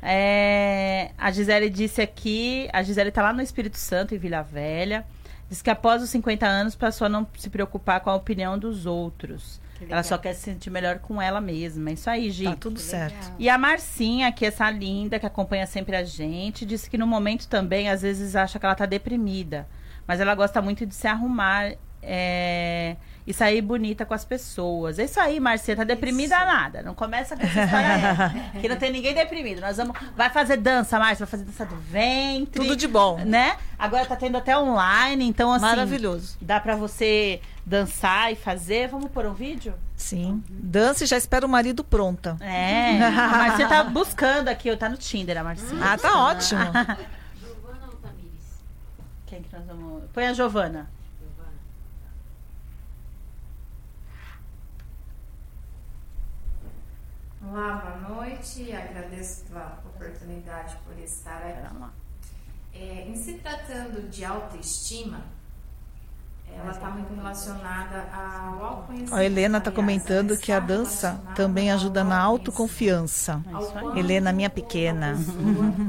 É, a Gisele disse aqui, a Gisele tá lá no Espírito Santo, em Vila Velha. Diz que após os 50 anos passou a não se preocupar com a opinião dos outros. Ela só quer se sentir melhor com ela mesma. É isso aí, Gi. Tá tudo certo. E a Marcinha, que é essa linda, que acompanha sempre a gente, disse que no momento também, às vezes, acha que ela tá deprimida. Mas ela gosta muito de se arrumar é, e sair bonita com as pessoas. É isso aí, Marcinha, tá deprimida Isso. nada. Não começa com essa história aí. que não tem ninguém deprimido. Nós vamos. Vai fazer dança, Márcia, vai fazer dança do ventre. Tudo de bom. Né? Agora tá tendo até online, então assim. Maravilhoso. Dá pra você dançar e fazer. Vamos pôr um vídeo? Sim. Dança e já espera o marido pronta. É. A Marcinha tá buscando aqui, tá no Tinder, a Marcinha. Ah, tá ótimo. Giovana ou Tamires? Quem que nós vamos. Põe a. Giovana. Olá, boa noite. Agradeço pela oportunidade por estar aqui. É, em se tratando de autoestima, ela está muito relacionada ao autoconhecimento. A Helena tá Aliás, comentando que a está dança também ajuda na autoconfiança. É Helena, minha a pequena.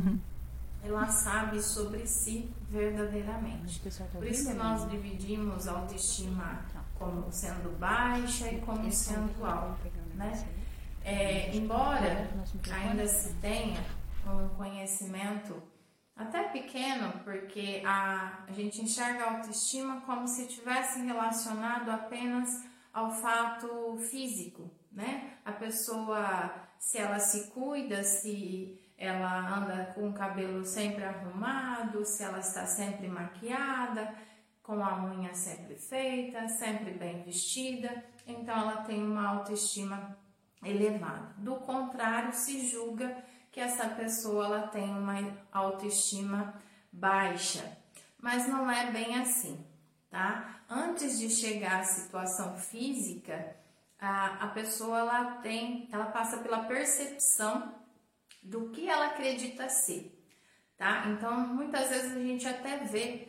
ela sabe sobre si verdadeiramente. Tá Por isso que nós dividimos a autoestima como sendo baixa e como sendo alta, né? É, embora ainda se tenha um conhecimento até pequeno, porque a, a gente enxerga a autoestima como se tivesse relacionado apenas ao fato físico, né? A pessoa, se ela se cuida, se ela anda com o cabelo sempre arrumado, se ela está sempre maquiada, com a unha sempre feita, sempre bem vestida, então ela tem uma autoestima elevada. Do contrário, se julga que essa pessoa ela tem uma autoestima baixa, mas não é bem assim, tá? Antes de chegar à situação física, a, a pessoa ela tem, ela passa pela percepção do que ela acredita ser, tá? Então, muitas vezes a gente até vê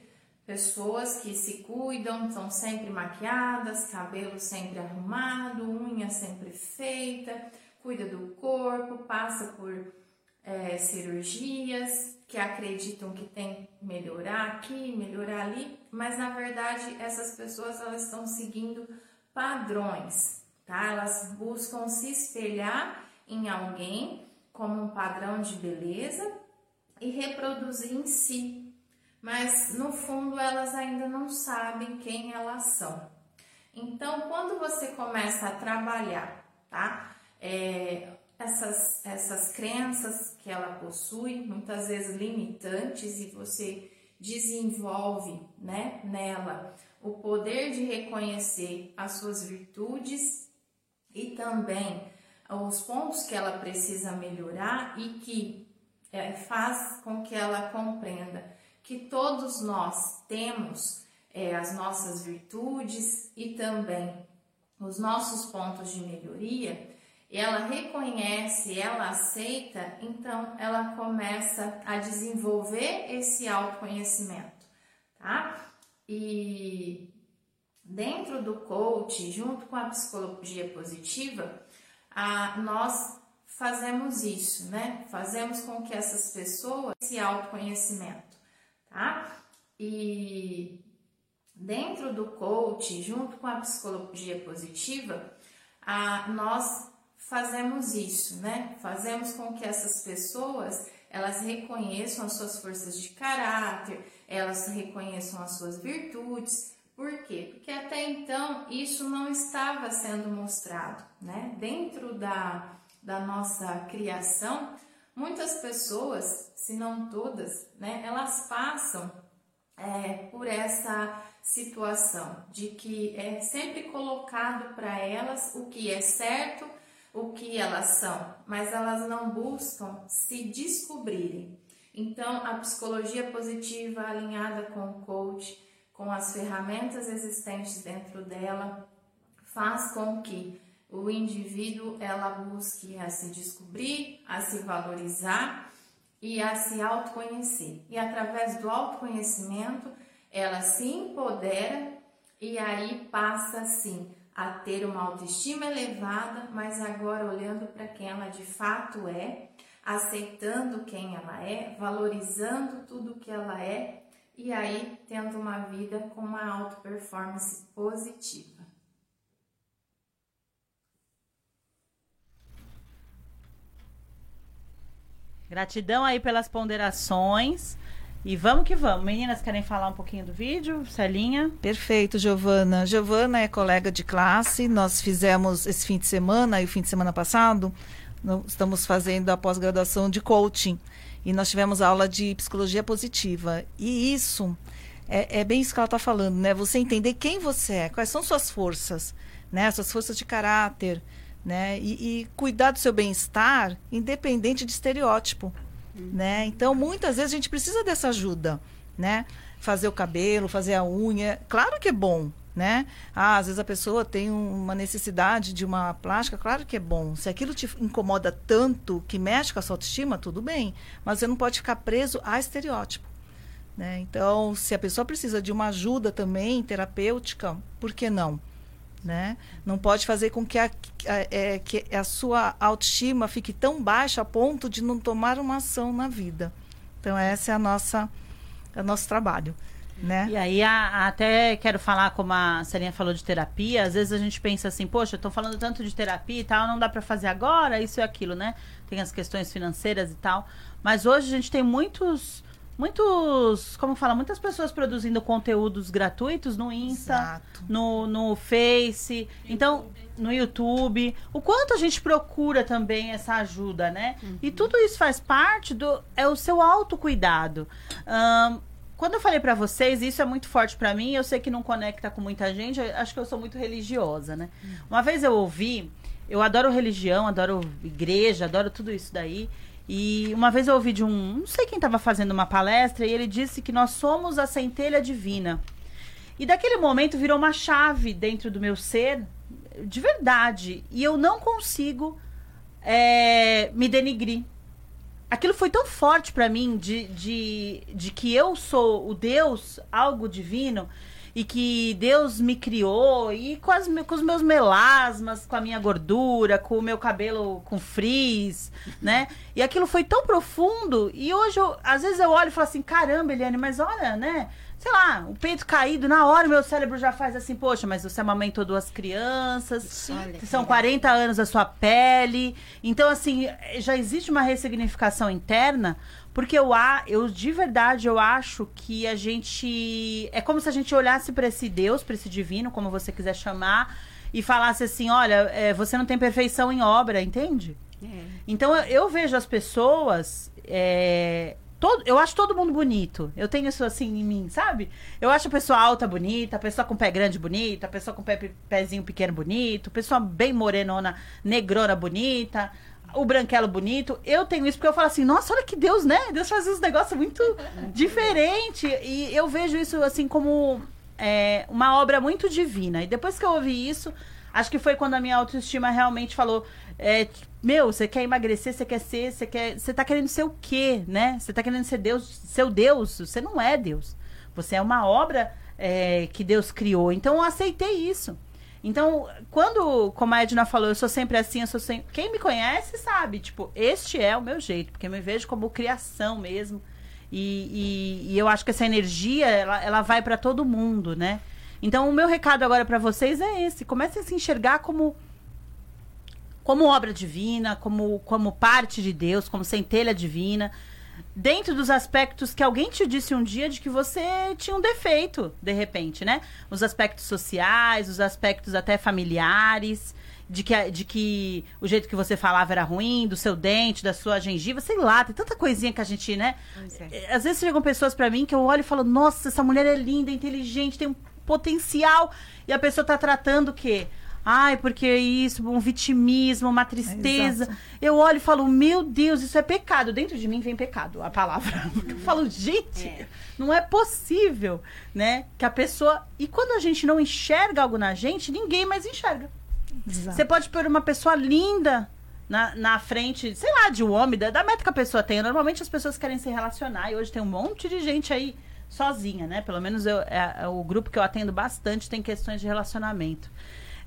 pessoas que se cuidam, são sempre maquiadas, cabelo sempre arrumado, unha sempre feita, cuida do corpo, passa por é, cirurgias que acreditam que tem melhorar aqui, melhorar ali, mas na verdade essas pessoas elas estão seguindo padrões, tá? Elas buscam se espelhar em alguém como um padrão de beleza e reproduzir em si, mas no fundo elas ainda não sabem quem elas são. Então, quando você começa a trabalhar, tá? É, essas, essas crenças que ela possui, muitas vezes limitantes, e você desenvolve né, nela o poder de reconhecer as suas virtudes e também os pontos que ela precisa melhorar e que é, faz com que ela compreenda que todos nós temos é, as nossas virtudes e também os nossos pontos de melhoria, ela reconhece, ela aceita, então ela começa a desenvolver esse autoconhecimento, tá? E dentro do coach, junto com a psicologia positiva, a, nós fazemos isso, né? Fazemos com que essas pessoas esse autoconhecimento, tá? E Dentro do coach, junto com a psicologia positiva, a, nós fazemos isso, né? Fazemos com que essas pessoas elas reconheçam as suas forças de caráter, elas reconheçam as suas virtudes. Por quê? Porque até então isso não estava sendo mostrado, né? Dentro da, da nossa criação, muitas pessoas, se não todas, né? Elas passam é, por essa situação de que é sempre colocado para elas o que é certo, o que elas são, mas elas não buscam se descobrirem. Então, a psicologia positiva alinhada com o coach, com as ferramentas existentes dentro dela, faz com que o indivíduo ela busque a se descobrir, a se valorizar e a se autoconhecer. E através do autoconhecimento, ela se empodera e aí passa sim a ter uma autoestima elevada, mas agora olhando para quem ela de fato é, aceitando quem ela é, valorizando tudo que ela é e aí tendo uma vida com uma auto performance positiva. Gratidão aí pelas ponderações. E vamos que vamos. Meninas, querem falar um pouquinho do vídeo? Celinha? Perfeito, Giovana. Giovana é colega de classe. Nós fizemos esse fim de semana e o fim de semana passado, estamos fazendo a pós-graduação de coaching. E nós tivemos aula de psicologia positiva. E isso é, é bem isso que ela está falando, né? Você entender quem você é, quais são suas forças, né? Suas forças de caráter, né? E, e cuidar do seu bem-estar, independente de estereótipo né? Então, muitas vezes a gente precisa dessa ajuda, né? Fazer o cabelo, fazer a unha, claro que é bom, né? Ah, às vezes a pessoa tem uma necessidade de uma plástica, claro que é bom. Se aquilo te incomoda tanto, que mexe com a sua autoestima, tudo bem. Mas você não pode ficar preso a estereótipo. Né? Então, se a pessoa precisa de uma ajuda também terapêutica, por que não? Né? Não pode fazer com que a, a, é, que a sua autoestima fique tão baixa a ponto de não tomar uma ação na vida. Então, essa é a nossa, é o nosso trabalho. Né? E aí, a, até quero falar, como a Serinha falou de terapia, às vezes a gente pensa assim, poxa, estou falando tanto de terapia e tal, não dá para fazer agora, isso e aquilo, né? Tem as questões financeiras e tal. Mas hoje a gente tem muitos muitos, como fala, muitas pessoas produzindo conteúdos gratuitos no Insta, no, no Face, então no YouTube. O quanto a gente procura também essa ajuda, né? Uhum. E tudo isso faz parte do é o seu autocuidado. Um, quando eu falei para vocês, isso é muito forte para mim, eu sei que não conecta com muita gente, acho que eu sou muito religiosa, né? Uhum. Uma vez eu ouvi, eu adoro religião, adoro igreja, adoro tudo isso daí. E uma vez eu ouvi de um, não sei quem estava fazendo uma palestra, e ele disse que nós somos a centelha divina. E daquele momento virou uma chave dentro do meu ser, de verdade. E eu não consigo é, me denigrir. Aquilo foi tão forte para mim de, de, de que eu sou o Deus, algo divino, e que Deus me criou e com, as, com os meus melasmas, com a minha gordura, com o meu cabelo com frizz, né? E aquilo foi tão profundo e hoje, eu, às vezes eu olho e falo assim, caramba, Eliane, mas olha, né? sei lá, o peito caído, na hora meu cérebro já faz assim, poxa, mas você amamentou duas crianças, Sim. são 40 anos a sua pele. Então, assim, já existe uma ressignificação interna, porque eu, eu de verdade, eu acho que a gente. É como se a gente olhasse para esse Deus, para esse divino, como você quiser chamar, e falasse assim: olha, é, você não tem perfeição em obra, entende? É. Então eu, eu, vejo as pessoas. É, Todo, eu acho todo mundo bonito. Eu tenho isso assim em mim, sabe? Eu acho a pessoa alta bonita, a pessoa com pé grande bonita, a pessoa com pé, pezinho pequeno bonito, a pessoa bem morenona, negrona bonita, o branquelo bonito. Eu tenho isso porque eu falo assim, nossa, olha que Deus, né? Deus faz uns negócios muito diferente. E eu vejo isso assim como é, uma obra muito divina. E depois que eu ouvi isso, acho que foi quando a minha autoestima realmente falou. É, meu, você quer emagrecer, você quer ser, você quer. Você tá querendo ser o quê, né? Você tá querendo ser Deus, seu Deus. Você não é Deus. Você é uma obra é, que Deus criou. Então eu aceitei isso. Então, quando, como a Edna falou, eu sou sempre assim, eu sou sempre. Quem me conhece sabe, tipo, este é o meu jeito, porque eu me vejo como criação mesmo. E, e, e eu acho que essa energia, ela, ela vai para todo mundo, né? Então, o meu recado agora para vocês é esse: comecem a se enxergar como como obra divina, como, como parte de Deus, como centelha divina, dentro dos aspectos que alguém te disse um dia de que você tinha um defeito, de repente, né? Os aspectos sociais, os aspectos até familiares, de que, de que o jeito que você falava era ruim, do seu dente, da sua gengiva, sei lá, tem tanta coisinha que a gente, né? é. Às vezes chegam pessoas para mim que eu olho e falo, nossa, essa mulher é linda, inteligente, tem um potencial, e a pessoa tá tratando o quê? Ai, porque isso, um vitimismo, uma tristeza. Exato. eu olho e falo, meu Deus, isso é pecado. Dentro de mim vem pecado, a palavra. Eu falo, gente, não é possível, né? Que a pessoa. E quando a gente não enxerga algo na gente, ninguém mais enxerga. Exato. Você pode pôr uma pessoa linda na, na frente, sei lá, de um homem, da, da meta que a pessoa tem. Normalmente as pessoas querem se relacionar e hoje tem um monte de gente aí sozinha, né? Pelo menos eu, é, é o grupo que eu atendo bastante tem questões de relacionamento.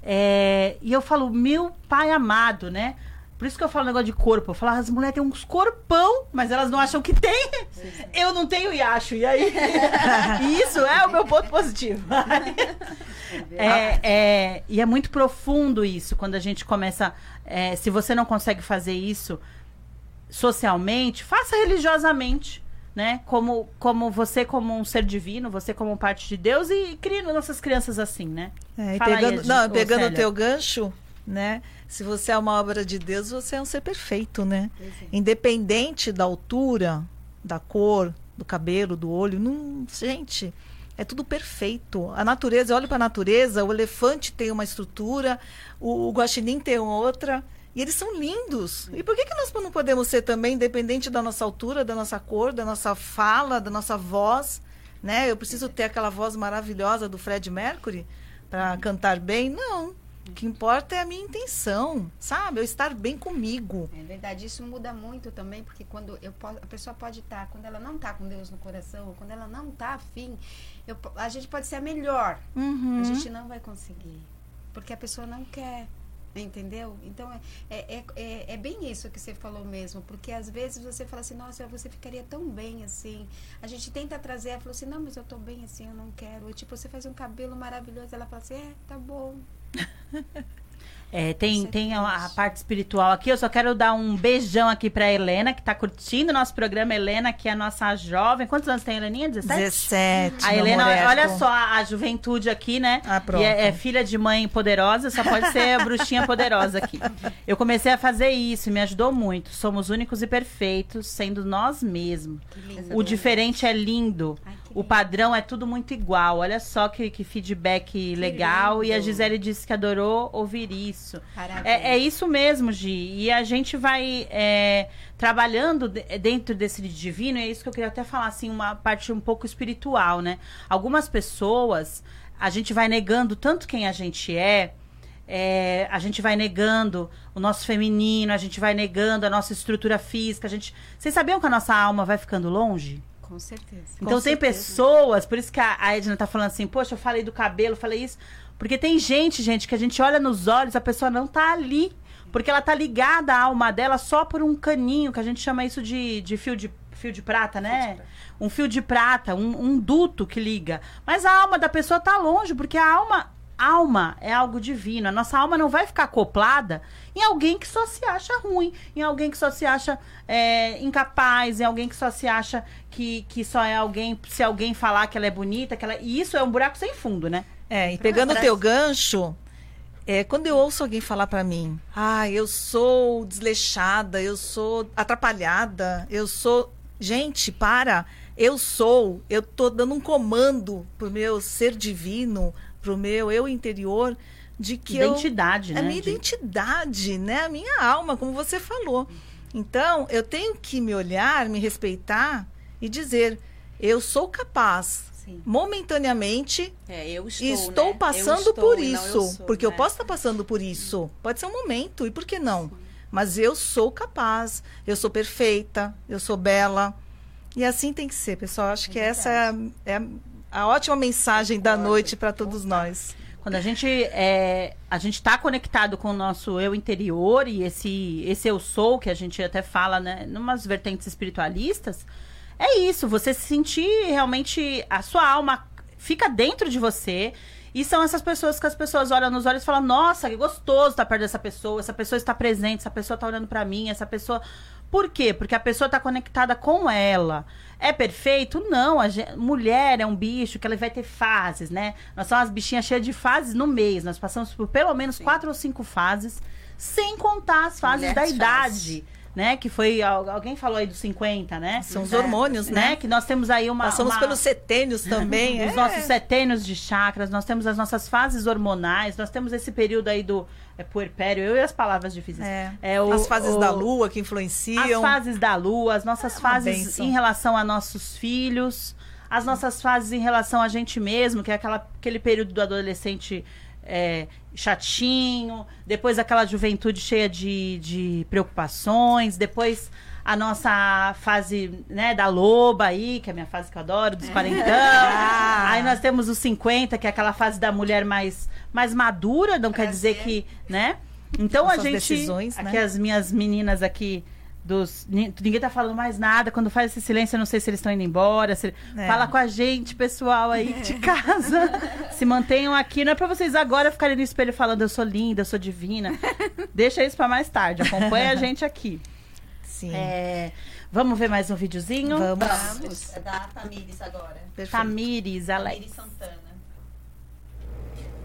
É, e eu falo, meu pai amado, né? Por isso que eu falo negócio de corpo. Eu falo, as mulheres têm uns corpão, mas elas não acham que tem. Eu não tenho e acho. E aí? Isso é o meu ponto positivo. É, é, e é muito profundo isso, quando a gente começa. é, se você não consegue fazer isso socialmente, faça religiosamente. Né? Como, como você, como um ser divino, você como parte de Deus, e crie nossas crianças assim, né? É, aí, pegando, Ed- não, pegando o teu gancho, né? Se você é uma obra de Deus, você é um ser perfeito, né? Independente da altura, da cor, do cabelo, do olho, não, gente, é tudo perfeito. A natureza, eu olho para a natureza, o elefante tem uma estrutura, o, o guaxinim tem outra, e eles são lindos. E por que, que nós não podemos ser também, independente da nossa altura, da nossa cor, da nossa fala, da nossa voz, né? Eu preciso ter aquela voz maravilhosa do Fred Mercury para cantar bem? Não. O que importa é a minha intenção, sabe? Eu estar bem comigo. É verdade, isso muda muito também, porque quando eu po- a pessoa pode estar, quando ela não está com Deus no coração, quando ela não está afim, eu a gente pode ser a melhor, Uhum. a gente não vai conseguir, porque a pessoa não quer, entendeu? Então é, é, é, é, é bem isso que você falou mesmo, porque às vezes você fala assim, nossa, você ficaria tão bem assim. A gente tenta trazer, ela falou assim, não, mas eu tô bem assim, eu não quero. E, tipo, você faz um cabelo maravilhoso, ela fala assim, é, tá bom. É, tem, tem a, a parte espiritual aqui. Eu só quero dar um beijão aqui pra Helena, que tá curtindo o nosso programa. Helena, que é a nossa jovem. Quantos anos tem a Heleninha? 17? 17. A Helena, moleco. olha só a, a juventude aqui, né? Ah, pronto. E é, é filha de mãe poderosa, só pode ser a bruxinha poderosa aqui. Eu comecei a fazer isso, me ajudou muito. Somos únicos e perfeitos, sendo nós mesmos. O diferente é lindo. Ai, O lindo. padrão é tudo muito igual. Olha só que, que feedback legal. E a lindo. Gisele disse que adorou ouvir isso. É, é isso mesmo, Gi. E a gente vai é, trabalhando de- dentro desse divino, e é isso que eu queria até falar, assim, uma parte um pouco espiritual, né? Algumas pessoas, a gente vai negando tanto quem a gente é, é, a gente vai negando o nosso feminino, a gente vai negando a nossa estrutura física, a gente... Vocês sabiam que a nossa alma vai ficando longe? Com certeza. Então tem pessoas, por isso que a, a Edna tá falando assim, poxa, eu falei do cabelo, falei isso. Porque tem gente, gente, que a gente olha nos olhos, a pessoa não tá ali. Porque ela tá ligada à alma dela só por um caninho, que a gente chama isso de, de fio de fio de prata, né? Um fio de prata, um, um duto que liga. Mas a alma da pessoa tá longe, porque a alma, alma é algo divino. A nossa alma não vai ficar acoplada em alguém que só se acha ruim, em alguém que só se acha é, incapaz, em alguém que só se acha que, que só é alguém, se alguém falar que ela é bonita, que ela... E isso é um buraco sem fundo, né? É, e pegando o teu gancho, é, quando eu ouço alguém falar pra mim, ah, eu sou desleixada, eu sou atrapalhada, eu sou. Gente, para! Eu sou, eu tô dando um comando pro meu ser divino, pro meu eu interior, de que eu. Identidade, a né? minha de- identidade, né? A minha alma, como você falou. Então, eu tenho que me olhar, me respeitar e dizer: eu sou capaz, Sim. momentaneamente, É, eu estou, estou, né? Eu passando estou por isso. eu sou, porque eu né? posso estar passando por isso. Pode ser um momento, e por que não? Mas eu sou capaz, eu sou perfeita, eu sou bela. E assim tem que ser, pessoal. Acho que essa é a, é a- a ótima mensagem da noite para todos nós. Quando a gente é, a gente tá conectado com o nosso eu interior e esse esse eu sou que a gente até fala, né, numas vertentes espiritualistas, é isso, você se sentir realmente a sua alma fica dentro de você E são essas pessoas que as pessoas olham nos olhos e falam: Nossa, que gostoso estar perto dessa pessoa, essa pessoa está presente, essa pessoa está olhando para mim, essa pessoa. Por quê? Porque a pessoa está conectada com ela. É perfeito? Não. A gente- mulher é um bicho que ela vai ter fases, né? Nós somos umas bichinhas cheias de fases no mês. Nós passamos por pelo menos quatro ou cinco fases, sem contar as fases Mulher da de idade. Né? Que foi. al- Alguém falou aí dos 50, né? São os É, hormônios, né? Que nós temos aí uma. Passamos uma- pelos setênios também. os é. nossos setênios de chakras, nós temos as nossas fases hormonais, nós temos esse período aí do é, puerpério, eu e as palavras difíceis. É. o- As fases o- da lua que As influenciam. fases da lua, as nossas É fases bênção. em relação a nossos filhos, as nossas fases em relação a gente mesmo, que é aquela, aquele período do adolescente é, chatinho, depois aquela juventude cheia de, de preocupações, depois a nossa fase né, da loba aí, que é a minha fase que eu adoro, dos quarentão. Ah. Aí nós temos os 50, que é aquela fase da mulher mais, mais madura, não quer dizer que, né? Então a gente, decisões, né? aqui as minhas meninas aqui dos ni- ninguém tá falando mais nada, quando faz esse silêncio eu não sei se eles estão indo embora, se- É. fala com a gente, pessoal aí de casa. se mantenham aqui, não é pra vocês agora ficarem no espelho falando eu sou linda, eu sou divina. Deixa isso pra mais tarde, acompanha a gente aqui. Sim. É, vamos ver mais um videozinho? Vamos. Vamos. É da Tamires agora. Perfeito. Tamires, Alex. Tamires Santana.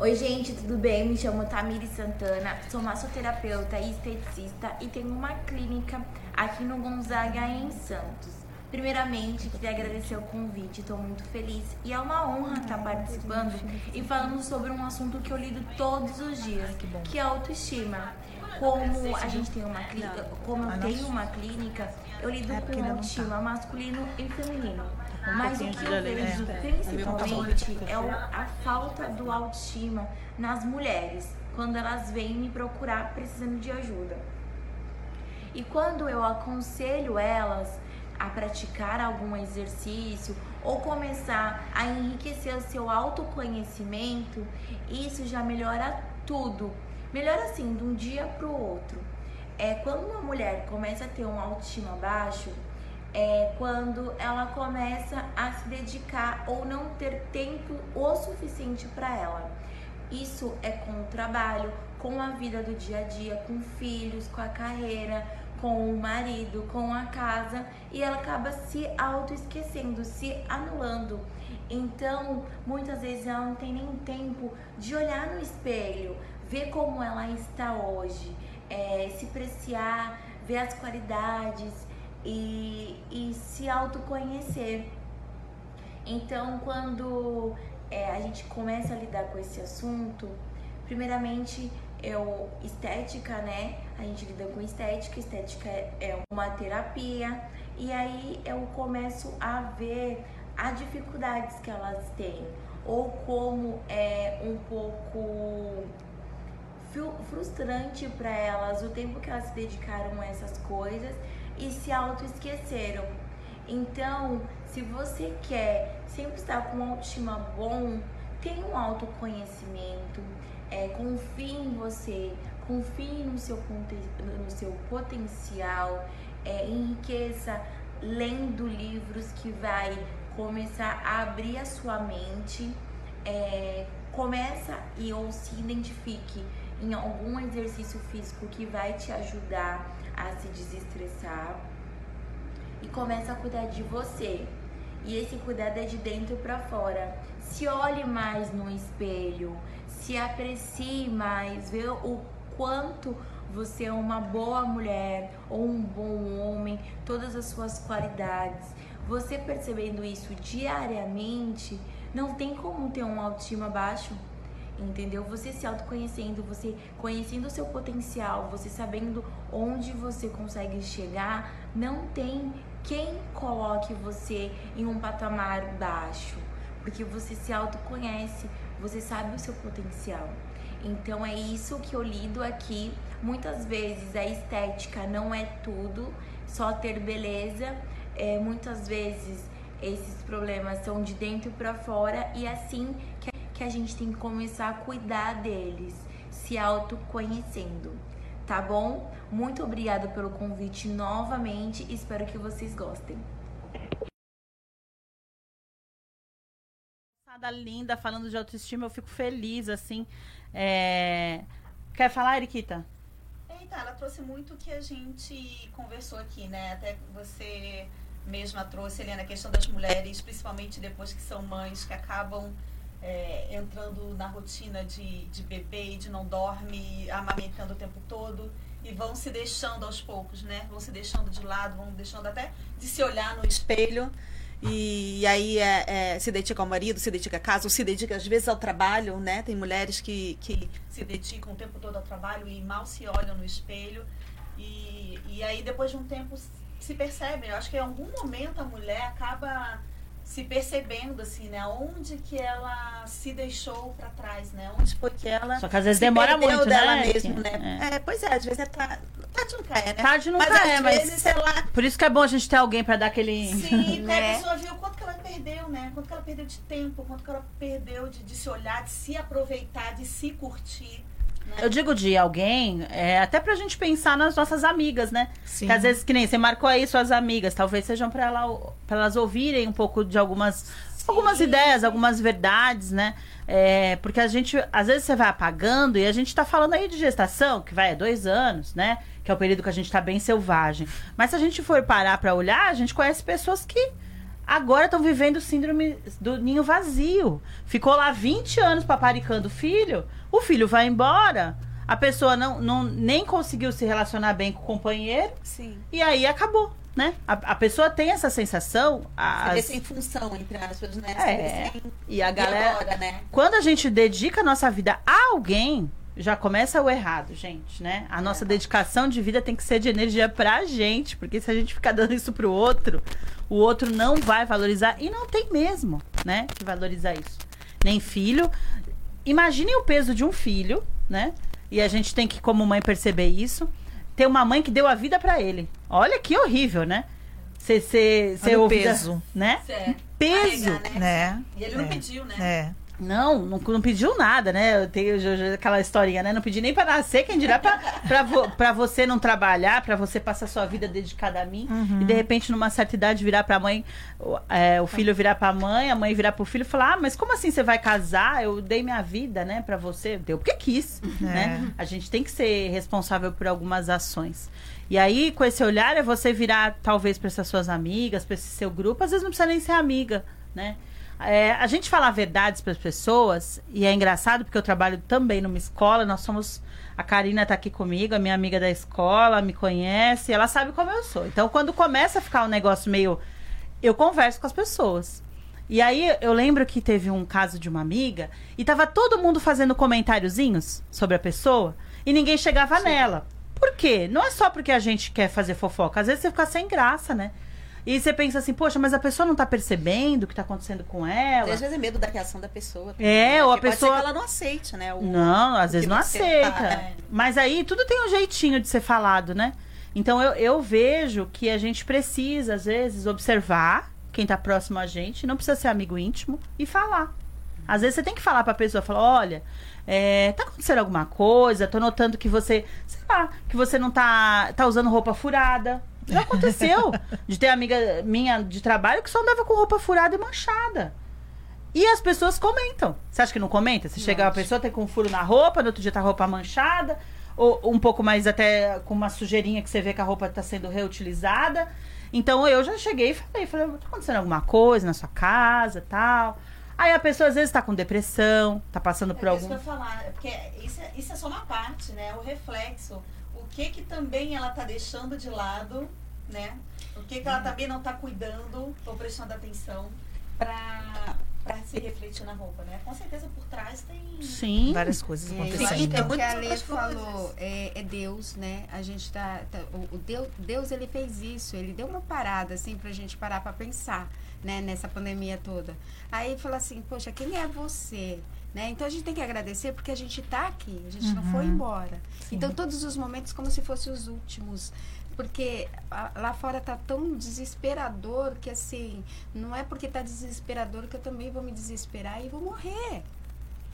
Oi, gente, tudo bem? Me chamo Tamiri Santana, sou massoterapeuta e esteticista e tenho uma clínica aqui no Gonzaga, em Santos. Primeiramente, queria agradecer o convite, estou muito feliz e é uma honra estar participando e falando sobre um assunto que eu lido todos os dias, que é a autoestima. Como a gente tem uma clínica, como eu tenho uma clínica, eu lido É, com não tá. autoestima masculino e feminino. Mas o que eu vejo né? principalmente é a falta do autoestima nas mulheres quando elas vêm me procurar precisando de ajuda. E quando eu aconselho elas a praticar algum exercício ou começar a enriquecer o seu autoconhecimento, isso já melhora tudo. Melhora assim, de um dia para o outro. É quando uma mulher começa a ter uma autoestima baixo, é quando ela começa a se dedicar ou não ter tempo o suficiente para ela. Isso é com o trabalho, com a vida do dia a dia, com filhos, com a carreira, com o marido, com a casa e ela acaba se auto-esquecendo, se anulando. Então, muitas vezes ela não tem nem tempo de olhar no espelho, ver como ela está hoje, é, se preciar, ver as qualidades e, e se autoconhecer. Então, quando é, a gente começa a lidar com esse assunto, primeiramente eu estética, né? A gente lida com estética, estética é é uma terapia e aí eu começo a ver as dificuldades que elas têm ou como é um pouco fru- frustrante para elas o tempo que elas se dedicaram a essas coisas e se auto-esqueceram. Então, se você quer sempre estar com uma autoestima bom, tenha um autoconhecimento, é, confie em você, confie no seu, no seu potencial, é, enriqueça lendo livros que vai começar a abrir a sua mente, é, começa e ou se identifique em algum exercício físico que vai te ajudar a se desestressar e começa a cuidar de você. E esse cuidado é de dentro para fora. Se olhe mais no espelho, se aprecie mais, vê o quanto você é uma boa mulher ou um bom homem, todas as suas qualidades. Você percebendo isso diariamente, não tem como ter um autoestima baixo entendeu? Você se autoconhecendo, você conhecendo o seu potencial, você sabendo onde você consegue chegar, não tem quem coloque você em um patamar baixo, porque você se autoconhece, você sabe o seu potencial. Então é isso que eu lido aqui. Muitas vezes a estética não é tudo, só ter beleza. É, muitas vezes esses problemas são de dentro para fora e é assim que a gente tem que começar a cuidar deles, se autoconhecendo, tá bom? Muito obrigada pelo convite novamente, espero que vocês gostem. Linda, falando de autoestima, eu fico feliz, assim. É... Quer falar, Eriquita? Então, ela trouxe muito o que a gente conversou aqui, né? Até você mesma trouxe, Helena, a questão das mulheres, principalmente depois que são mães, que acabam é, entrando na rotina de, de bebê de não dorme, amamentando o tempo todo e vão se deixando aos poucos, né? Vão se deixando de lado, vão deixando até de se olhar no espelho. E, e aí é, é, se dedica ao marido, se dedica à casa, ou se dedica às vezes ao trabalho, né? Tem mulheres que, que se dedicam o tempo todo ao trabalho e mal se olham no espelho. E, e aí depois de um tempo se percebem. Eu acho que em algum momento a mulher acaba se percebendo assim, né? Onde que ela se deixou para trás, né? Onde foi que ela Só que às vezes demora muito, dela né? mesmo, né? É. pois é, às vezes é tá, tarde nunca é, né? Tarde nunca mas é, às mas- vezes ela Por isso que é bom a gente ter alguém pra dar aquele. Sim, né? Né? a pessoa vê o quanto que ela perdeu, né? Quanto que ela perdeu de tempo, quanto que ela perdeu de, de se olhar, de se aproveitar, de se curtir. Eu digo de alguém, é, até pra gente pensar nas nossas amigas, né? Sim. Que às vezes, que nem você marcou aí suas amigas, talvez sejam pra, ela, pra elas ouvirem um pouco de algumas, algumas ideias, algumas verdades, né? É, porque a gente, às vezes você vai apagando e a gente tá falando aí de gestação, que vai há dois anos, né? Que é o período que a gente tá bem selvagem. Mas se a gente for parar pra olhar, a gente conhece pessoas que agora estão vivendo síndrome do ninho vazio. Ficou lá 20 anos paparicando o filho, o filho vai embora, a pessoa não, não nem conseguiu se relacionar bem com o companheiro, Sim. e aí acabou, né? A, a pessoa tem essa sensação. As- sem função, entre aspas, né? É. sem- e a E galera. agora, né? Quando a gente dedica a nossa vida a alguém, já começa o errado, gente, né? A nossa dedicação de vida tem que ser de energia pra gente, porque se a gente ficar dando isso pro outro, o outro não vai valorizar e não tem mesmo, né, que valorizar isso. Nem filho. Imaginem o peso de um filho, né? E a gente tem que como mãe perceber isso. Ter uma mãe que deu a vida pra ele. Olha que horrível, né? Você ser o peso. né? É. Peso. Carregar, né? Né? E ele não É. pediu, né? É. Não, não, não pediu nada, né? Eu tenho já- já aquela historinha, né? Não pedi nem pra nascer, quem dirá pra, pra, vo- pra você não trabalhar, pra você passar sua vida dedicada a mim. E de repente, numa certa idade, virar pra mãe, o, é, o filho virar pra mãe, a mãe virar pro filho e falar: Ah, mas como assim você vai casar? Eu dei minha vida, né, pra você. Deu porque quis, né? A gente tem que ser responsável por algumas ações. E aí, com esse olhar, é você virar, talvez, pra essas suas amigas, pra esse seu grupo. Às vezes não precisa nem ser amiga, né? É, a gente falar verdades para as pessoas, e é engraçado porque eu trabalho também numa escola, nós somos. A Karina tá aqui comigo, a minha amiga da escola, me conhece, ela sabe como eu sou. Então, quando começa a ficar um negócio meio. Eu converso com as pessoas. E aí, eu lembro que teve um caso de uma amiga, e tava todo mundo fazendo comentáriozinhos sobre a pessoa, e ninguém chegava nela. Por quê? Não é só porque a gente quer fazer fofoca, às vezes você fica sem graça, né? E você pensa assim, poxa, mas a pessoa não tá percebendo o que tá acontecendo com ela. Às vezes é medo da reação da pessoa. É, ou a pessoa- ela não aceite, né? O... Não, às vezes não você aceita. tá. Mas aí tudo tem um jeitinho de ser falado, né? Então eu, eu vejo que a gente precisa, às vezes, observar quem tá próximo a gente, não precisa ser amigo íntimo, e falar. Às vezes você tem que falar pra pessoa, falar, olha, é, tá acontecendo alguma coisa, tô notando que você, sei lá, que você não tá, tá usando roupa furada. Já aconteceu de ter amiga minha de trabalho que só andava com roupa furada e manchada. E as pessoas comentam. Você acha que não comenta? Você chega, a pessoa tem com um furo na roupa, no outro dia tá a roupa manchada, ou um pouco mais até com uma sujeirinha que você vê que a roupa tá sendo reutilizada. Então eu já cheguei e falei, falei, tá acontecendo alguma coisa na sua casa tal. Aí a pessoa às vezes tá com depressão, tá passando por É isso algum. que eu falar, é porque isso é, isso é só uma parte, né? O reflexo. O que que também ela tá deixando de lado, né? O que que ela também não tá cuidando ou prestando atenção pra, pra se refletir na roupa, né? Com certeza por trás tem... Sim. Várias coisas É, acontecendo. então, o que a Lê falou é, é Deus, né? A gente tá. tá- o, o Deus, Deus, ele fez isso, ele deu uma parada, assim, pra gente parar pra pensar, né, nessa pandemia toda. Aí fala assim, poxa, quem é você? Né? Então a gente tem que agradecer porque a gente tá aqui, a gente não foi embora. Então todos os momentos como se fossem os últimos. Porque a- lá fora tá tão desesperador que assim, não é porque tá desesperador que eu também vou me desesperar e vou morrer.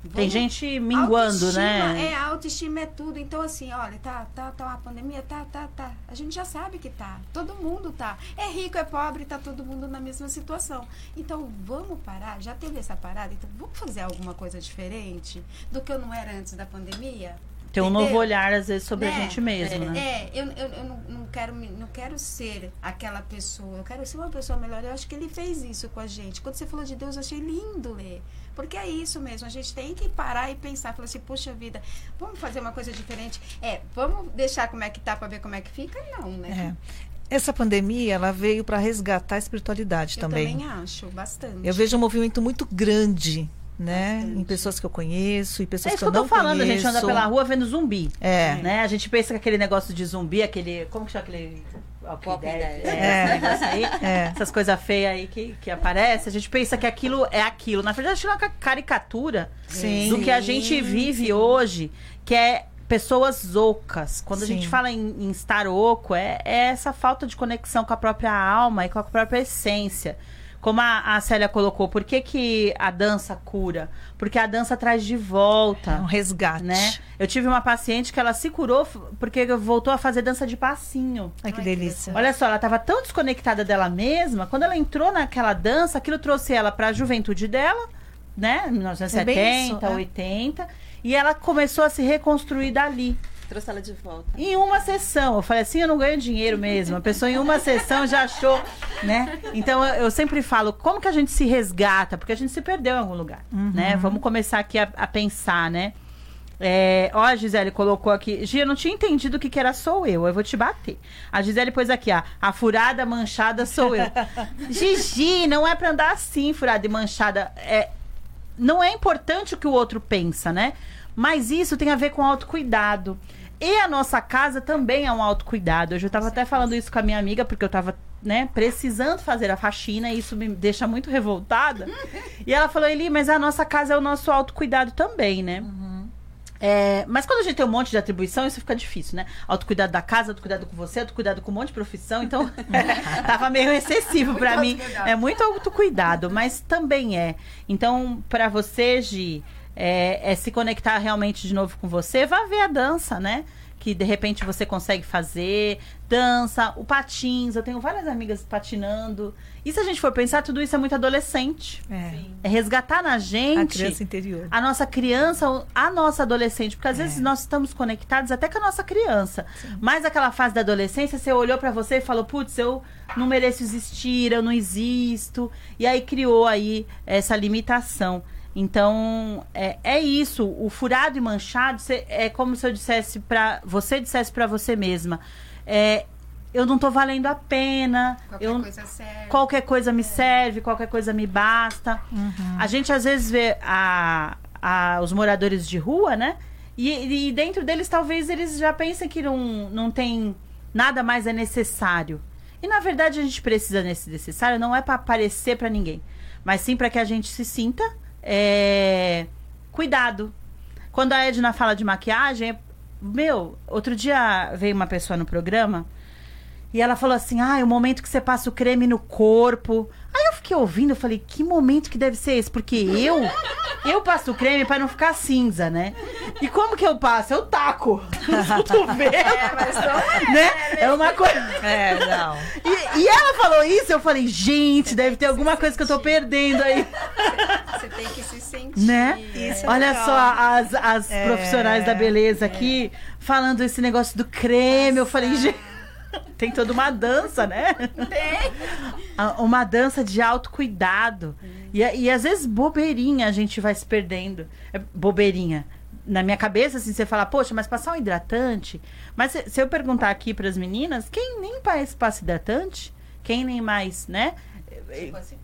Tem Vamos- gente minguando, autoestima, né? É, a autoestima é tudo. Então, assim, olha, tá, tá, tá uma pandemia, tá, tá, tá. A gente já sabe que tá. Todo mundo tá. É rico, é pobre, tá todo mundo na mesma situação. Então, vamos parar. Já teve essa parada? Então, vamos fazer alguma coisa diferente do que eu não era antes da pandemia? Tem um novo olhar, às vezes, sobre a Né? gente mesmo, né? É, eu, eu, eu não, não quero, não quero ser aquela pessoa, eu quero ser uma pessoa melhor. Eu acho que ele fez isso com a gente. Quando você falou de Deus, eu achei lindo ler. Porque é isso mesmo, a gente tem que parar e pensar, falar assim, puxa vida, vamos fazer uma coisa diferente. É, vamos deixar como é que tá para ver como é que fica? Não, né? É. Essa pandemia, ela veio para resgatar a espiritualidade Eu também. também acho, bastante. Eu vejo um movimento muito grande, né? Bastante. Em pessoas que eu conheço e É pessoas isso que que eu eu não tô falando, a gente conheço. anda pela rua vendo zumbi. É. Né? A gente pensa que aquele negócio de zumbi, aquele. Como que chama aquele. Dead, Dead. é, É. esse negócio aí, É. essas coisas feias aí que, que aparecem, a gente pensa que aquilo é aquilo. Na verdade, aquilo é uma ca- caricatura Sim. do que a gente vive hoje, que é pessoas ocas. Quando a Sim. gente fala em, em estar oco, é, é essa falta de conexão com a própria alma e com a própria essência. Como a, a Célia colocou, por que, que a dança cura? Porque a dança traz de volta É um resgate. né? Eu tive uma paciente que ela se curou porque voltou a fazer dança de passinho. Ai, que Ai, que delícia. Olha só, ela estava tão desconectada dela mesma, quando ela entrou naquela dança, aquilo trouxe ela para a juventude dela, né? É bem 1970, isso, é. 80, e ela começou a se reconstruir dali. Trouxe ela de volta. Em uma sessão. Eu falei assim, eu não ganho dinheiro mesmo. A pessoa em uma sessão já achou, né? Então eu, eu sempre falo, como que a gente se resgata? Porque a gente se perdeu em algum lugar, né? Vamos começar aqui a, a pensar, né? É, ó, a Gisele colocou aqui. Gia, eu não tinha entendido o que, que era sou eu. Eu vou te bater. A Gisele pôs aqui, ó. A furada manchada sou eu. Gigi, não é pra andar assim, furada e manchada. É, não é importante o que o outro pensa, né? Mas isso tem a ver com autocuidado. E a nossa casa também é um autocuidado. Hoje eu tava até falando isso com a minha amiga, porque eu tava, né, precisando fazer a faxina e isso me deixa muito revoltada. e ela falou, Eli, mas a nossa casa é o nosso autocuidado também, né? É, mas quando a gente tem um monte de atribuição, isso fica difícil, né? Autocuidado da casa, autocuidado com você, autocuidado com um monte de profissão, então tava meio excessivo pra mim. É muito autocuidado, mas também é. Então, pra você, Gi, é, é se conectar realmente de novo com você, vá ver a dança, né? Que de repente você consegue fazer, dança, o patins. Eu tenho várias amigas patinando. E se a gente for pensar, tudo isso é muito adolescente. É. É resgatar na A gente criança interior. a nossa criança, a nossa adolescente, porque às vezes nós estamos conectados até com a nossa criança. Mas aquela fase da adolescência, você olhou pra você e falou: "Putz, eu não mereço existir, eu não existo". E aí criou aí essa limitação. Então, é, é isso, o furado e manchado cê- é como se eu dissesse para você dissesse pra você mesma, é, eu não tô valendo a pena, Qualquer eu, coisa serve. qualquer coisa me serve, qualquer coisa me basta. A gente às vezes vê a, a- os moradores de rua, né? E, e dentro deles talvez eles já pensem que não, não tem nada mais é necessário. E na verdade a gente precisa desse necessário não é para aparecer para ninguém, mas sim para que a gente se sinta é, cuidado. Quando a Edna fala de maquiagem, é- meu, outro dia veio uma pessoa no programa e ela falou assim: ah, o momento que você passa o creme no corpo. Aí eu fiquei ouvindo, eu falei, que momento que deve ser esse? Porque eu, eu passo o creme pra não ficar cinza, né? E como que eu passo? Eu taco nos cotovelos, né? É uma coisa... É, não. E, e ela falou isso, eu falei, gente, deve ter alguma coisa que eu tô perdendo aí. Você tem que se sentir. Né? Isso é Olha legal. só as, as É, profissionais da beleza aqui falando esse negócio do creme. Eu falei, gente, tem toda uma dança, né? A- Uma dança de autocuidado. E, e às vezes bobeirinha a gente vai se perdendo. É bobeirinha. Na minha cabeça, assim, você fala, poxa, mas passar um hidratante. Mas se, se eu perguntar aqui para as meninas, quem nem passa hidratante? Quem nem mais, né? Tipo assim,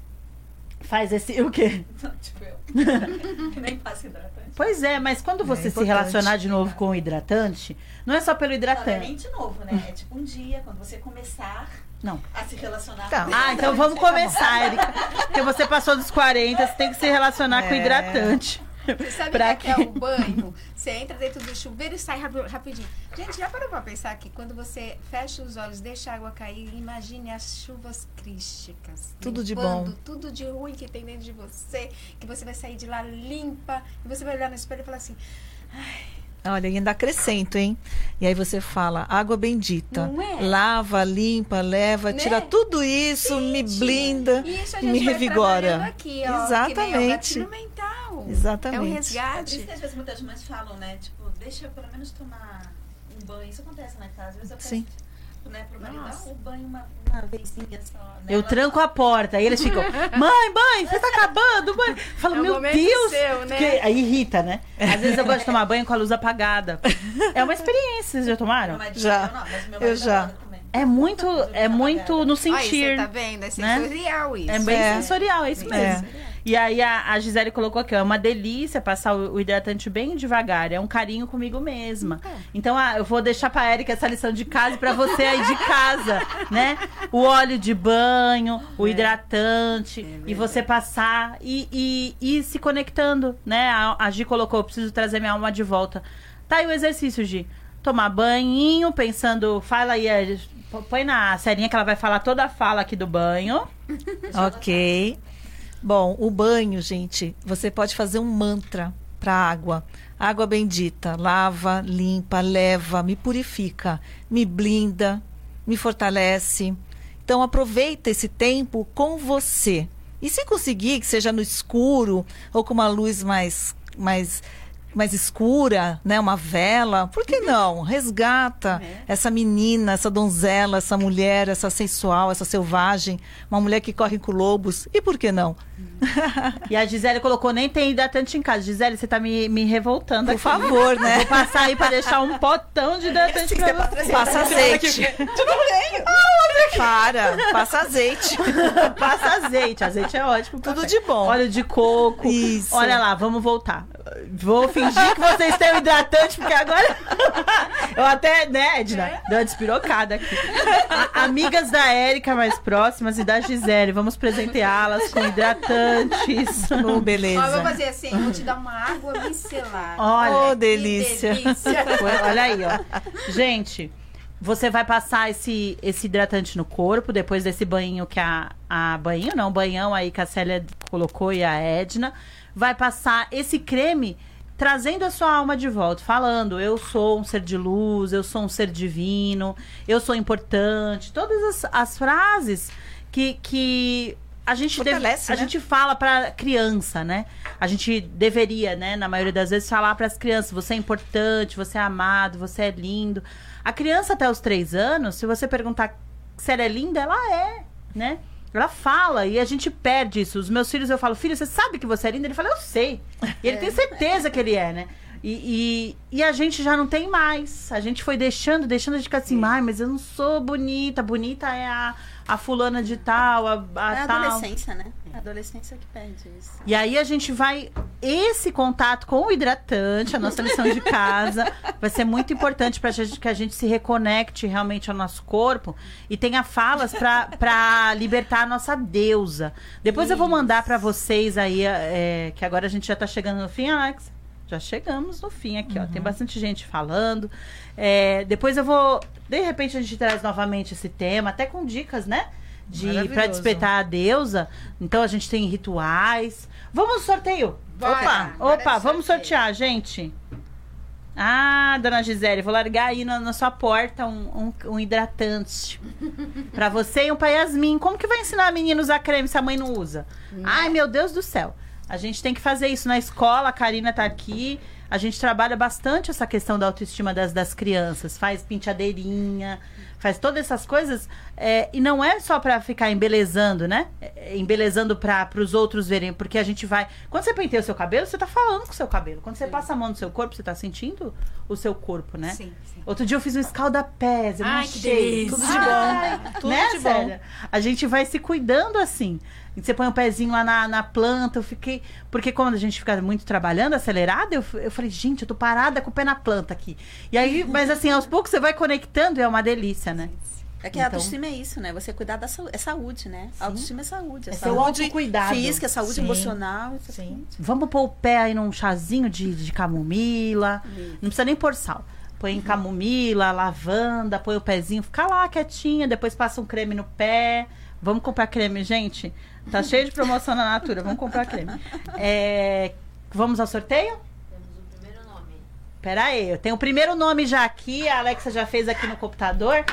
Faz esse. O quê? tipo eu. que nem passa hidratante. Pois é, mas quando você se importante. relacionar de novo com o hidratante, não é só pelo Não, não é hidratante. nem de novo, né? É tipo um dia, quando você começar Não. a se relacionar Tá. com Ah, então vamos começar, Erika. Porque você passou dos 40, você tem que se relacionar com É. hidratante. Você sabe Pra o que é o banho? Você entra dentro do chuveiro e sai rapi- rapidinho. Gente, já parou pra pensar que quando você fecha os olhos, deixa a água cair, imagine as chuvas crísticas. Tudo de bom. Tudo de ruim que tem dentro de você, que você vai sair de lá limpa, e você vai olhar no espelho e falar assim, Olha, e ainda acrescento, hein? E aí você fala, água bendita. Não é? Lava, limpa, leva, Né? tira tudo isso, me blinda. e isso a gente me vai revigora. aqui, ó, que é Exatamente. gatilho mental. Exatamente. É um É por resgate. isso que às vezes muitas mães falam, né? Tipo, deixa eu pelo menos tomar um banho. Isso acontece na casa. Às vezes eu peço, Sim. Né, pro marido, Nossa. dar banho uma, uma vezinha só. Né? Eu tranco a porta, aí eles ficam, mãe, mãe, você tá acabando, mãe. Eu falo, É meu Deus. seu, né? Porque aí irrita, né? Às vezes eu gosto de tomar banho com a luz apagada. É uma experiência, vocês já tomaram? Já. eu não, mas meu Eu já. É muito, é muito no Olha, você sentir. tá vendo? É né? sensorial isso. É bem É. sensorial, é isso mesmo. E aí a, a Gisele colocou aqui, ó, é uma delícia passar o, o hidratante bem devagar, é um carinho comigo mesma. Então ah, eu vou deixar pra Erika essa lição de casa e pra você aí de casa, né? O óleo de banho, o hidratante, e você passar e, e, e ir se conectando, né? A, a Gi colocou, preciso trazer minha alma de volta. Tá aí o exercício, Gi. Tomar banhinho, pensando, fala aí, eh, põe na serinha que ela vai falar toda a fala aqui do banho. Ok. Bom, o banho, gente, você pode fazer um mantra para água. Água bendita, lava, limpa, leva, me purifica, me blinda, me fortalece. Então aproveita esse tempo com você. E se conseguir que seja no escuro ou com uma luz mais mais mais escura, né, uma vela, por que não? Resgata essa menina, essa donzela, essa mulher, essa sensual, essa selvagem, uma mulher que corre com lobos. E por que não? E a Gisele colocou, nem tem hidratante em casa. Gisele, você tá me, me revoltando Por aqui. favor, né? Vou passar aí pra deixar um potão de hidratante pra você. Passa azeite. Para, passa azeite. Passa azeite. Azeite é ótimo. Tudo café. de bom. Óleo de coco. Isso. Olha lá, vamos voltar. Vou fingir que vocês têm o hidratante, porque agora. Eu até, né, Edna? Deu uma despirocada aqui. A- amigas da Érica mais próximas e da Gisele, vamos presenteá-las com hidratantes. Oh, Ó, eu vou beleza. fazer assim, eu vou te dar uma água micelar. Olha, Oh, Que delícia. delícia. Olha aí, ó. Gente, você vai passar esse, esse hidratante no corpo, depois desse banho que a, a banho, não, banhão aí que a Célia colocou e a Edna. Vai passar esse creme trazendo a sua alma de volta, falando: eu sou um ser de luz, eu sou um ser divino, eu sou importante. Todas as, as frases que, que a gente deve- Fortalece, a né? gente fala pra criança, né? A gente deveria, né, na maioria das vezes, falar para as crianças: você é importante, você é amado, você é lindo. A criança até os três anos, se você perguntar se ela é linda, ela é, né? Ela fala e a gente perde isso. Os meus filhos, eu falo, filho, você sabe que você é linda? Ele fala, eu sei. E ele tem certeza que ele é, né? E, e, e a gente já não tem mais. A gente foi deixando, deixando gente ficar assim, ai, mas eu não sou bonita. Bonita é a, a fulana de tal, a, a É a tal. adolescência, né? É a adolescência que perde isso. E aí a gente vai. Esse contato com o hidratante, a nossa lição de casa, vai ser muito importante pra gente que a gente se reconecte realmente ao nosso corpo e tenha falas pra- pra libertar a nossa deusa. Depois eu vou mandar pra vocês aí, é, que agora a gente já tá chegando no fim, Alex. Já chegamos no fim aqui, ó. Tem bastante gente falando. É, depois eu vou. De repente a gente traz novamente esse tema, até com dicas, né? De para despertar a deusa. Então a gente tem rituais. Vamos no sorteio. Bora, opa, bora opa, vamos sortear, gente. Ah, dona Gisele, vou largar aí na, na sua porta um, um, um hidratante. pra você e um pra Yasmin. Como que vai ensinar a menina a usar creme se a mãe não usa? Ai, meu Deus do céu. A gente tem que fazer isso na escola, a Karina tá aqui. A gente trabalha bastante essa questão da autoestima das, das crianças. Faz penteadeirinha, faz todas essas coisas. é, e não é só pra ficar embelezando, né? É, embelezando para os outros verem. Porque a gente vai. Quando você penteia o seu cabelo, você tá falando com o seu cabelo. Quando você passa a mão no seu corpo, você tá sentindo o seu corpo, né? Sim, sim. Outro dia eu fiz um escalda-pés, eu Ai, que delícia. Tudo de bom. Tudo né, de bom. Célia? A gente vai se cuidando assim. Você põe um pezinho lá na, na planta, eu fiquei. Porque quando a gente fica muito trabalhando, acelerada, eu, eu falei, gente, eu tô parada com o pé na planta aqui. E aí, mas assim, aos poucos você vai conectando e é uma delícia, né? É que a Então- autoestima é isso, né? Você cuidar da saúde. É saúde, né? A autoestima é saúde. É, É saúde autocuidado. física, saúde Sim. emocional. Sim. Vamos pôr o pé aí num chazinho de, de camomila. Não precisa nem pôr sal. Põe em camomila, lavanda, põe o pezinho, fica lá quietinha, depois passa um creme no pé. Vamos comprar creme, gente? Tá cheio de promoção na Natura, vamos comprar creme. É, vamos ao sorteio? Temos o primeiro nome. Pera aí, eu tenho o primeiro nome já aqui, a Alexa já fez aqui no computador.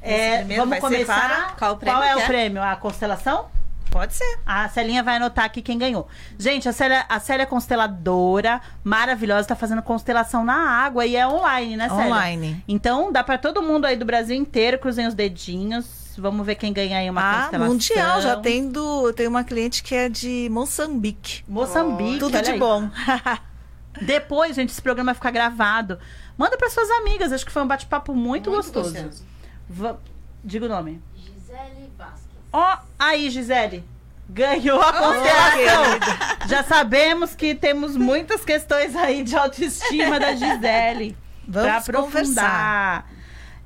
É, vamos começar. para- Qual Qual é que o é? prêmio? A constelação? Pode ser. A Celinha vai anotar aqui quem ganhou. Gente, a Célia, a Célia é consteladora, maravilhosa, tá fazendo constelação na água e é online, né, Célia? Online. Então, dá pra todo mundo aí do Brasil inteiro, cruzem os dedinhos. Vamos ver quem ganha aí uma Ah, constelação. mundial. Já tem do. Tem uma cliente que é de Moçambique. Moçambique. Tudo olha de aí. bom. Depois, gente, esse programa vai ficar gravado. Manda para suas amigas. Acho que foi um bate-papo muito, gostoso. Va- Diga o nome. Gisele Vasquez. Ó, aí, Gisele. Ganhou a constelação. Já sabemos que temos muitas questões aí de autoestima da Gisele. pra Vamos aprofundar. conversar.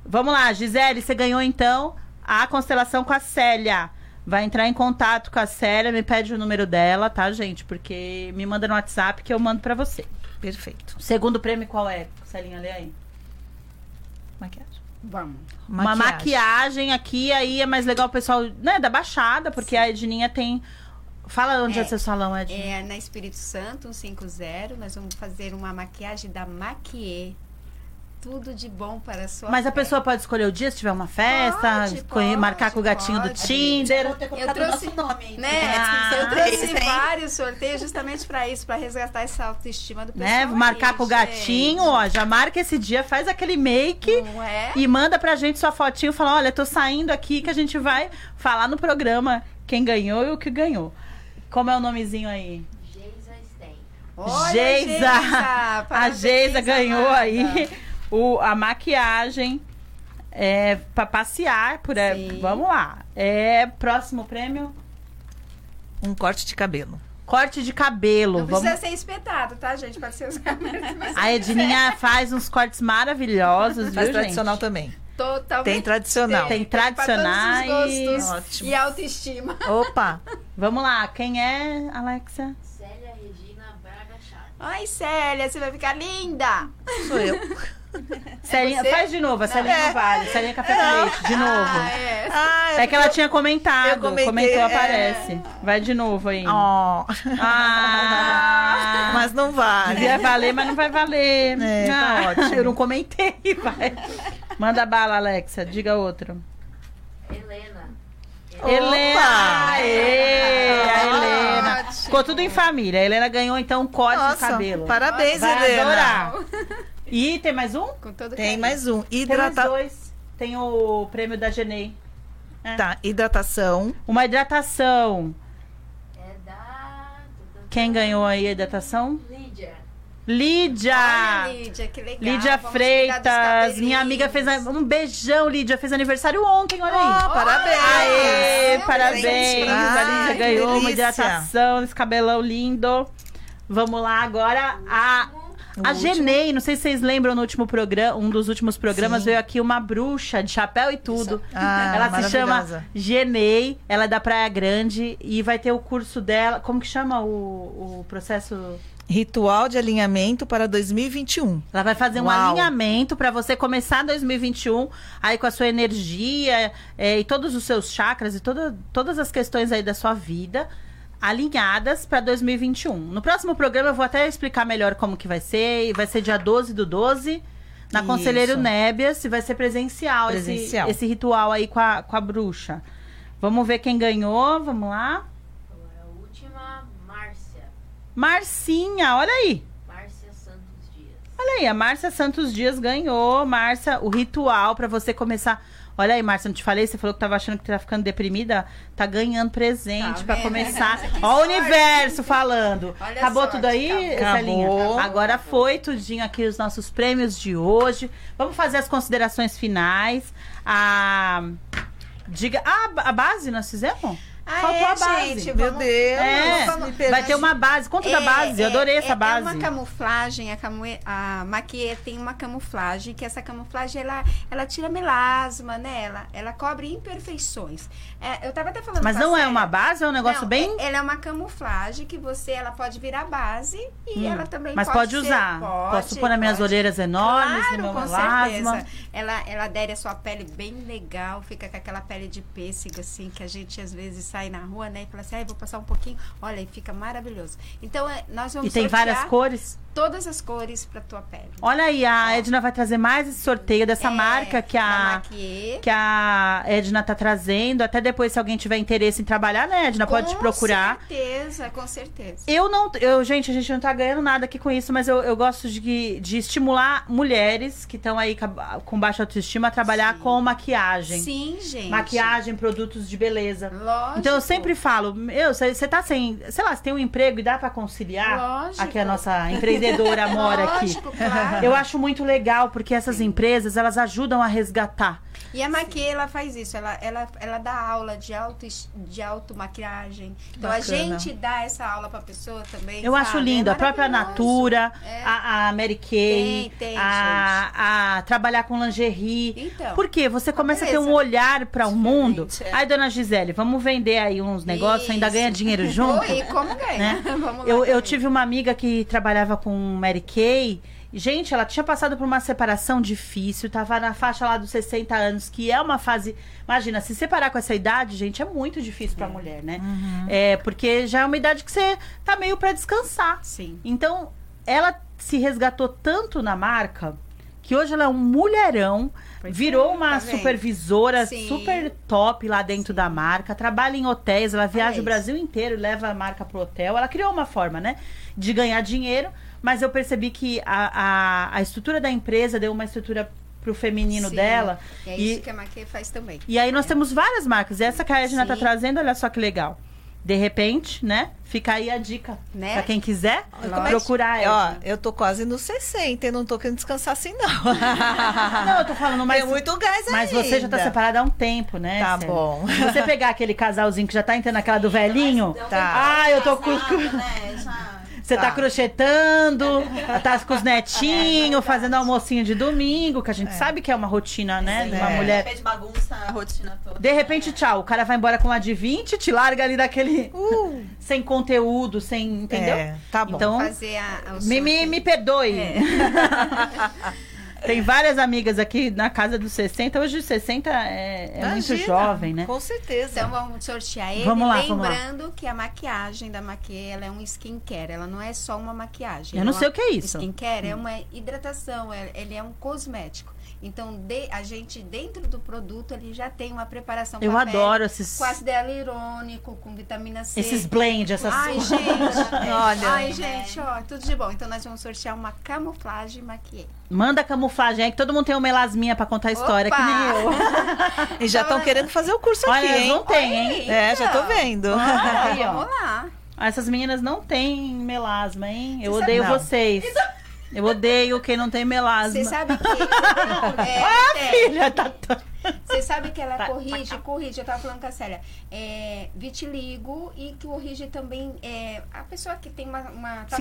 Vamos lá, Gisele, você ganhou então a constelação com a Célia. Vai entrar em contato com a Célia, me pede o número dela, tá, gente? Porque me manda no WhatsApp que eu mando pra você. Perfeito. Segundo prêmio qual é? Celinha, lê aí. Maquiagem. Vamos. Uma maquiagem aqui, aí é mais legal o pessoal, né, da Baixada, porque a Edninha tem. Fala onde é, É. seu salão, Edninha. É na Espírito Santo, 150. Nós vamos fazer uma maquiagem da Maquiê. Tudo de bom para a sua Mas a pessoa pode escolher o dia se tiver uma festa, Pode, pode, marcar com o gatinho do pode. Tinder. Vou ter colocado trouxe- o nome aí. Né? Ah, eu trouxe vários sorteios justamente para isso, para resgatar essa autoestima do pessoal. Né? Marcar aí, com o gatinho, gente. ó. Já marca esse dia, faz aquele make Não é? e manda pra gente sua fotinho. Fala, olha, tô saindo aqui que a gente vai falar no programa quem ganhou e o que ganhou. Como é o nomezinho aí? Geisa Stein. Olha, Geisa. A Geisa ganhou amada. aí o, a maquiagem é, pra passear por aí. Sim. Vamos lá. É, próximo prêmio, Um corte de cabelo. corte de cabelo. Não Vamos... precisa ser espetado, tá, gente? Pode ser os mas A Edninha faz uns cortes maravilhosos, viu, Faz gente? tradicional também. totalmente. Tem tradicional. Tem os tradicionais. gostos Ótimo. E autoestima. Opa! Vamos lá, quem é, Alexia? Célia Regina Braga Chaves. Ai, Célia, você vai ficar linda. Sou eu. Celinha, você? faz de novo, a Celinha não É. vale. Celinha café com leite, de novo. Ah, é. Ah, É que ela tinha comentado. eu comentei, Comentou, é. aparece. Vai de novo aí. Ó, Ah! mas não vale. Devia valer, mas não vai valer. É, tá Ah, ótimo. Eu não comentei, vai. Manda bala, Alexa. Diga outro. Helena. Helena! Aê, a Helena. Ótimo. Ficou tudo em família. A Helena ganhou, então, um corte de Nossa, cabelo. parabéns, Vai Helena. adorar. E tem mais um? Com todo Tem carinho. mais um. Tem mais Hidrata... dois. Tem o prêmio da Genei. Tá, hidratação. Uma hidratação. É da. Quem ganhou aí a hidratação? Lídia. Lídia! Olha, Lídia, que legal. Lídia Vamos Freitas, minha amiga fez um beijão, Lídia, fez aniversário ontem, olha aí. Ó, parabéns. Aê, Meu parabéns! presente. a Lídia Ai, ganhou uma hidratação, esse cabelão lindo. Vamos lá agora a A último. Genei, não sei se vocês lembram no último programa, um dos últimos programas Sim. veio aqui uma bruxa de chapéu e tudo. Ah, ela se chama. Genei, ela é da Praia Grande e vai ter o curso dela. Como que chama o, o processo? Ritual de alinhamento para 2021. Ela vai fazer um Uau. alinhamento para você começar 2021 aí com a sua energia é, e todos os seus chakras e toda, todas as questões aí da sua vida alinhadas para 2021. No próximo programa eu vou até explicar melhor como que vai ser. E vai ser dia 12 do 12 na Isso. Conselheiro Nébias e vai ser presencial, esse- Presencial. Esse, ritual aí com a, com a bruxa. Vamos ver quem ganhou, vamos lá. A última, Márcia. Marcinha, olha aí. Márcia Santos Dias. Olha aí, a Márcia Santos Dias ganhou. Márcia, o ritual pra você começar. Olha aí, Márcia, não te falei? Você falou que tava achando que tá ficando deprimida. Tá ganhando presente Tá pra vendo? começar. Ó, o universo falando. Olha Acabou sorte, tudo aí. Celinha? Acabou. Agora foi tudinho aqui os nossos prêmios de hoje. Vamos fazer as considerações finais. A. Diga. Ah, a base nós fizemos? Ah, Faltou é, a base. gente, Meu vamos- Deus. É, vamos- vai ter uma base. Conta da base, eu adorei essa é, base. É uma camuflagem, a, camu... a maquiê tem uma camuflagem, que essa camuflagem, ela, ela tira melasma, né? Ela, ela cobre imperfeições. É, eu tava até falando Mas não é uma base, é um negócio Não, bem. é- Ela é uma camuflagem que você, ela pode virar base e ela também Hum. Mas pode pode ser- usar. pode, Posso pôr nas minhas olheiras enormes, Claro, no meu com melasma. certeza. Ela, ela adere a sua pele bem legal, fica com aquela pele de pêssego, assim, que a gente às vezes sai na rua, né? E fala assim, ah, vou passar um pouquinho. Olha, e fica maravilhoso. Então, é, nós vamos E tem sortear várias cores. Todas as cores pra tua pele. Olha aí, a Edna vai trazer mais esse sorteio dessa É, marca que a, que a Edna tá trazendo. Até depois, se alguém tiver interesse em trabalhar, né, Edna? Pode te procurar. Com certeza, com certeza. Eu não. Eu, gente, a gente não tá ganhando nada aqui com isso, mas eu, eu gosto de, de estimular mulheres que estão aí com baixa autoestima a trabalhar Sim. com maquiagem. Sim, gente. Maquiagem, produtos de beleza. Lógico. Então eu sempre falo, meu, você tá sem. Sei lá, você tem um emprego e dá pra conciliar? Lógico. Aqui a nossa empreendedora mora aqui. Claro. Eu acho muito legal, porque essas empresas, elas ajudam a resgatar. E a Maquia, ela faz isso, ela, ela, ela dá aula de auto, de automaquiagem. Então a Bacana. gente dá essa aula pra pessoa também. Eu acho sabe? lindo. É a própria. Natura, É. a, a Mary Kay, Tem, tem, a, a trabalhar com lingerie. Então. Porque você começa a ter um beleza. olhar para o mundo. Diferente, é. Aí, dona Gisele, vamos vender aí uns negócios, ainda ganha dinheiro junto. Oi, como ganha? né? Eu, eu tive uma amiga que trabalhava com Mary Kay. Gente, ela tinha passado por uma separação difícil, tava na faixa lá dos 60 anos, que é uma fase. Imagina, se separar com essa idade, gente, é muito difícil pra mulher, né? É, porque já é uma idade que você tá meio pra descansar. Sim. Então, ela se resgatou tanto na marca que hoje ela é um mulherão, Pois virou é, uma tá supervisora Sim. super top lá dentro da marca, trabalha em hotéis, ela viaja o isso. Brasil inteiro, leva a marca pro hotel. Ela criou uma forma, né, de ganhar dinheiro, mas eu percebi que a, a, a estrutura da empresa deu uma estrutura pro feminino Sim. dela. E é E- isso que a Maquia faz também. E aí nós temos várias marcas. E essa que a Edna tá trazendo, olha só que legal. De repente, né? Fica aí a dica. Né? Pra quem quiser, como é procurar Ó, ela. eu tô quase nos 60 e não tô querendo descansar assim, não. Não, eu tô falando, mas, Tem muito gás mas ainda. você já tá separada há um tempo, né? Tá bom. Se você pegar aquele casalzinho que já tá entrando naquela do velhinho. Tá. Ah, eu tô com. Né? Já- Você tá, Tá. crochetando, tá com os netinhos, fazendo almocinho de domingo, que a gente sabe que é uma rotina, né? De uma É. mulher. De repente bagunça a rotina toda. De repente, tchau, o cara vai embora com uma de 20, te larga ali daquele. Sem conteúdo, sem. Entendeu? É, tá bom. Então, Fazer a, o me, me, me perdoe. É. Tem várias amigas aqui na casa dos 60. Hoje os 60 é, é muito jovem, né? Com certeza. Então vamos sortear ele. Vamos lá, vamos lá. Lembrando que a maquiagem da Maquia, ela é um skincare. Ela não é só uma maquiagem. Eu não ela sei é o que é isso. Skincare é uma hidratação, é- ele é um cosmético. Então, de- a gente, dentro do produto, ele já tem uma preparação Eu pra pele, adoro esses, Com ácido hialurônico, com vitamina C. esses blend, essas Ai, gente. Olha. Ai, gente, ó, tudo de bom. Então, nós vamos sortear uma camuflagem maquiê. Manda camuflagem aí que todo mundo tem uma melasminha pra contar a história, Opa! que nem eu. E já estão querendo fazer o curso Olha, aqui, hein? não tem, hein? É, já tô Então. vendo. Aí, ó. Vamos lá. Essas meninas não têm melasma, hein? Eu Você odeio sabe- Não. vocês. Eu odeio quem não tem melasma. Você sabe que. é, Ah, é, filha, tá... Você sabe que ela Tá, corrige, corrige. Eu tava falando com a Célia. É, vitiligo e corrige também é, a pessoa que tem uma, uma tatuagem,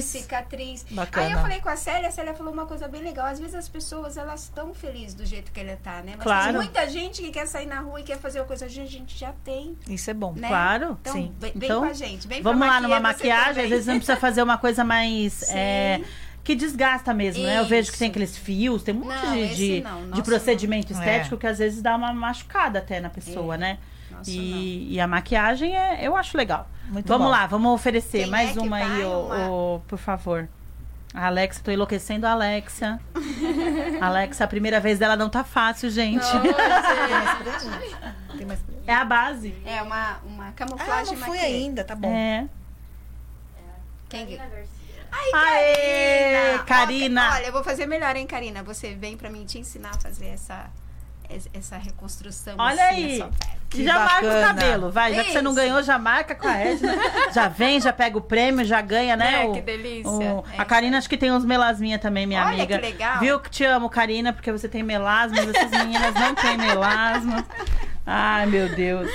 Cicatriz. cicatriz. Bacana. Aí eu falei com a Célia, a Célia falou uma coisa bem legal. Às vezes as pessoas, elas estão felizes do jeito que ele tá, né? Mas Claro. tem muita gente que quer sair na rua e quer fazer uma coisa. A gente já tem, Isso é bom. né? Claro, Então, sim. vem, Então, com a gente. Vem Vamos lá numa maquiagem, às vezes não precisa fazer uma coisa mais. É, que desgasta mesmo, né? Eu vejo que tem aqueles fios, tem um monte Não, de, de, não, de procedimento não. estético É. que às vezes dá uma machucada até na pessoa, né? Nossa, E, e a maquiagem é, eu acho legal. Muito vamos bom. lá, vamos oferecer Quem mais é uma aí, ô, ô, por favor. A Alexa, tô enlouquecendo a Alexa. Alexa, a primeira vez dela não tá fácil, gente. Tem mais... É a base. É uma, uma Ah, camuflagem não fui ainda, tá bom. É. Quem Garcia. Aê, Ó, Karina. Olha, eu vou fazer melhor, hein, Karina? Você vem pra mim te ensinar a fazer essa, es- essa reconstrução. Olha assim, aí. Que já marca o bacana. cabelo, vai. Já que você não ganhou, já marca com a Edna. já vem, já pega o prêmio, já ganha, né? É, o- que delícia. o- É. a Karina acho que tem uns melasminha também, minha Olha amiga. que legal. Viu que te amo, Karina, porque você tem melasma, essas meninas não têm melasma. Ai, meu Deus.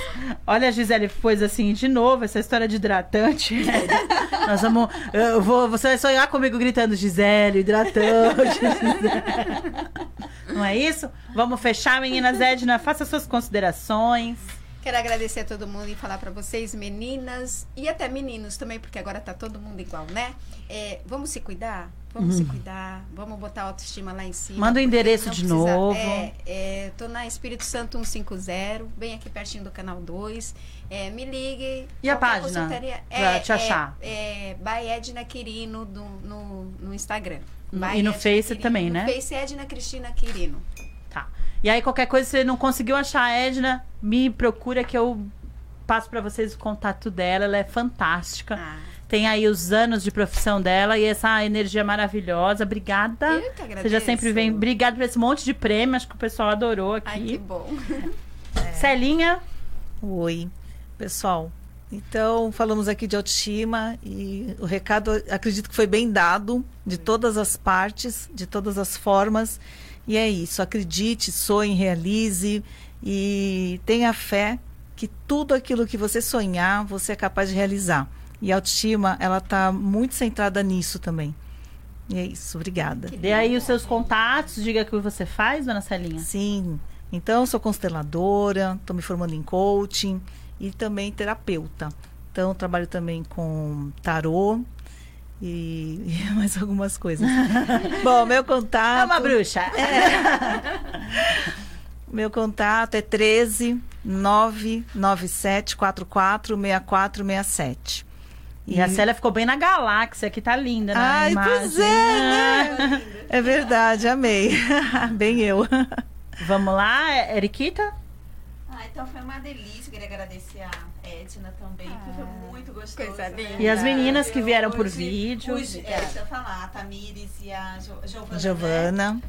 Olha, a Gisele pôs assim, de novo, essa história de hidratante. Nós vamos. Eu vou, você vai sonhar comigo gritando, Gisele, hidratante. Gisele. Não é isso? Vamos fechar, meninas. Edna, faça suas considerações. Quero agradecer a todo mundo e falar pra vocês, meninas e até meninos também, porque agora tá todo mundo igual, né? É, vamos se cuidar? Vamos se cuidar, vamos botar a autoestima lá em cima. Uhum. Manda o endereço de precisa- novo. É, é, tô na Espírito Santo 150, bem aqui pertinho do canal 2. É, me ligue. E a página pra te achar? É, é by Edna Quirino do- no, no Instagram. No- By e no Edna Face Quirino. também, no né? Face Edna Cristina Quirino. Tá. E aí, qualquer coisa, você não conseguiu achar a Edna, me procura que eu passo pra vocês o contato dela. Ela é fantástica. Ah, Tem aí os anos de profissão dela e essa energia maravilhosa. Obrigada. eu que agradeço. Seja sempre bem. Obrigada por esse monte de prêmio. Acho que o pessoal adorou Ai, que aqui. bom. Celinha, Oi, pessoal. Então, falamos aqui de autoestima e o recado, acredito que foi bem dado de todas as partes, de todas as formas. E é isso, acredite, sonhe, realize e tenha fé que tudo aquilo que você sonhar, você é capaz de realizar. E a autoestima, ela está muito centrada nisso também. E é isso, obrigada. dê aí os seus contatos. Diga o que você faz, dona Celinha. Sim. Então, sou consteladora, estou me formando em coaching e também terapeuta. Então, trabalho também com tarô e, e mais algumas coisas. Bom, meu contato. É uma bruxa. Meu contato é 13 997 44 6467. E a Célia ficou bem na galáxia, que tá linda na Ai, imagem. pois é, né? É verdade, amei. Bem eu. Vamos lá, Eriquita? Ah, então foi uma delícia. Queria agradecer a Edna também, que foi muito gostoso. coisa né? E as meninas que vieram por Hoje- vídeo. Hoje, é, deixa eu falar, a Tamires e a Jo- Giovana. né?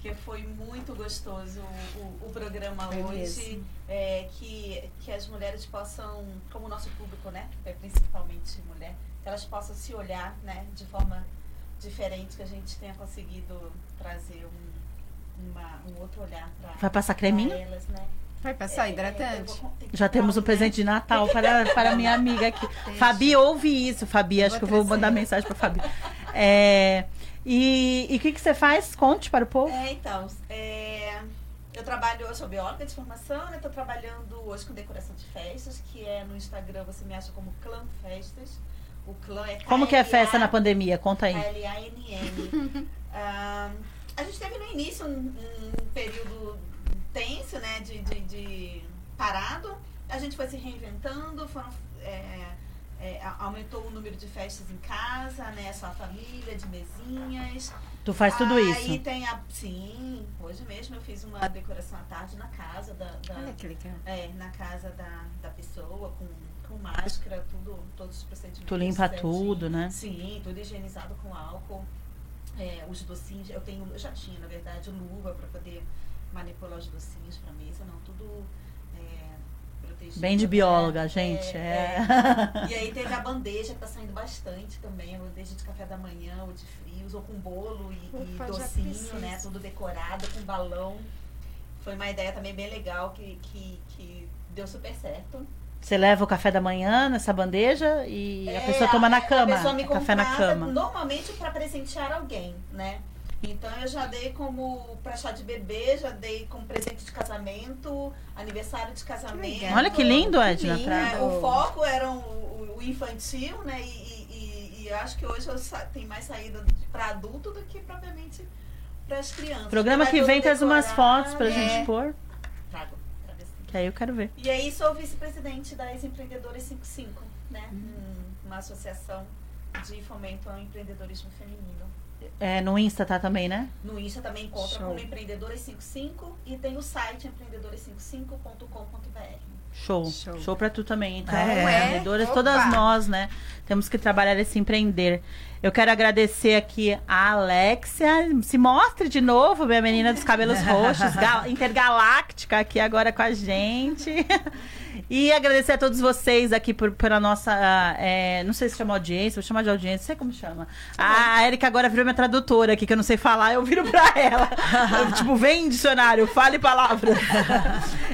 Que foi muito gostoso o, o- o programa Foi hoje. É, que, que as mulheres possam, como o nosso público, né? É principalmente mulher, que elas possam se olhar né, de forma diferente, que a gente tenha conseguido trazer um, uma- um outro olhar para Vai passar creminho? elas, né? Vai passar É, hidratante? vou- tem Já temos um presente de Natal para, para minha amiga aqui. Fabi, ouve isso, Fabi. Acho Vou que eu vou mandar mensagem para Fabi. É, e o que, que você faz? Conte para o povo. É, então, é, eu trabalho, eu sou bióloga de formação, né? Tô trabalhando hoje com decoração de festas, que é no Instagram, você me acha como Clã Festas. O clã é Como que é festa na pandemia? Conta aí. L-A-N-N. Ah, a gente teve no início um, um período tenso, né, de, de, de parado. A gente foi se reinventando, foram, é, é, aumentou o número de festas em casa, né, só a família, de mesinhas. Tu faz tudo Aí isso. tem a. Sim, hoje mesmo eu fiz uma decoração à tarde na casa da. da- Olha que legal. é, na casa da, da pessoa, com, com máscara, tudo, todos os procedimentos. Tu limpa certinho. tudo, né? Sim, tudo higienizado com álcool. É, os docinhos, eu tenho, eu já tinha, na verdade, luva para poder manipular os docinhos para mesa, não, tudo Bem de né? bióloga, gente. É. E aí teve a bandeja que tá saindo bastante também, a bandeja de café da manhã ou de frios, ou com bolo e, e docinho, né? Tudo decorado, com balão. Foi uma ideia também bem legal que, que, que deu super certo. Você leva o café da manhã nessa bandeja e a É, pessoa toma na a cama. pessoa me Café na cama. Normalmente para presentear alguém, né? Então eu já dei como pra chá de bebê, já dei como presente de casamento, aniversário de casamento. legal. Olha que lindo, Edna. lindo. pra- É, o foco era o, o infantil, né? E, e- e- eu acho que hoje eu tem mais saída para adulto do que propriamente para as crianças. Programa que vem traz umas fotos pra é. gente pôr. Trago, trago. Que aí eu quero ver. E aí sou vice-presidente das Empreendedoras 55, né? Um- uma associação de fomento ao empreendedorismo feminino. É, no Insta tá também, né? No Insta também encontra Show. como Empreendedoras 55 e tem o site empreendedoras55.com.br. Show. Show. Show. pra tu também. Então, É. empreendedoras, Opa. todas nós, né? Temos que trabalhar esse empreender. Eu quero agradecer aqui a Alexia. Se mostre de novo, minha menina dos cabelos roxos, gal- intergaláctica aqui agora com a gente. E agradecer a todos vocês aqui por, pela nossa. ah, é, não sei se chama audiência, vou chamar de audiência, não sei como chama. A Erika agora virou minha tradutora aqui, que eu não sei falar, eu viro pra ela. Eu, tipo, vem dicionário, fale palavras.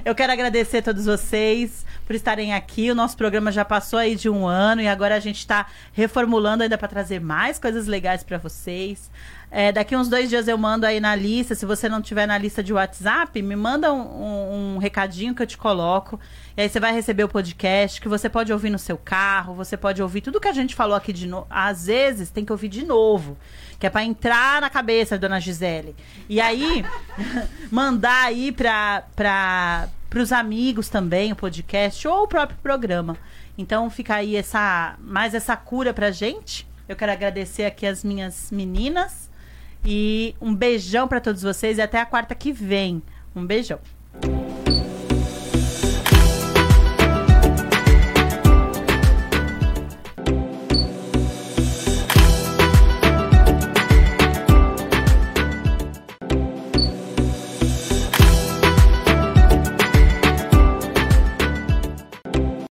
Eu quero agradecer a todos vocês por estarem aqui. O nosso programa já passou aí de um ano e agora a gente está reformulando ainda para trazer mais coisas legais para vocês. É, daqui uns dois dias eu mando aí na lista. Se você não tiver na lista de WhatsApp, me manda um, um- um recadinho que eu te coloco. E aí você vai receber o podcast que você pode ouvir no seu carro, você pode ouvir tudo que a gente falou aqui de novo. Às vezes tem que ouvir de novo, que é para entrar na cabeça, dona Gisele. E aí mandar aí para para os amigos também o podcast ou o próprio programa. Então fica aí essa mais essa cura pra gente. Eu quero agradecer aqui as minhas meninas e um beijão para todos vocês e até a quarta que vem. Um beijão.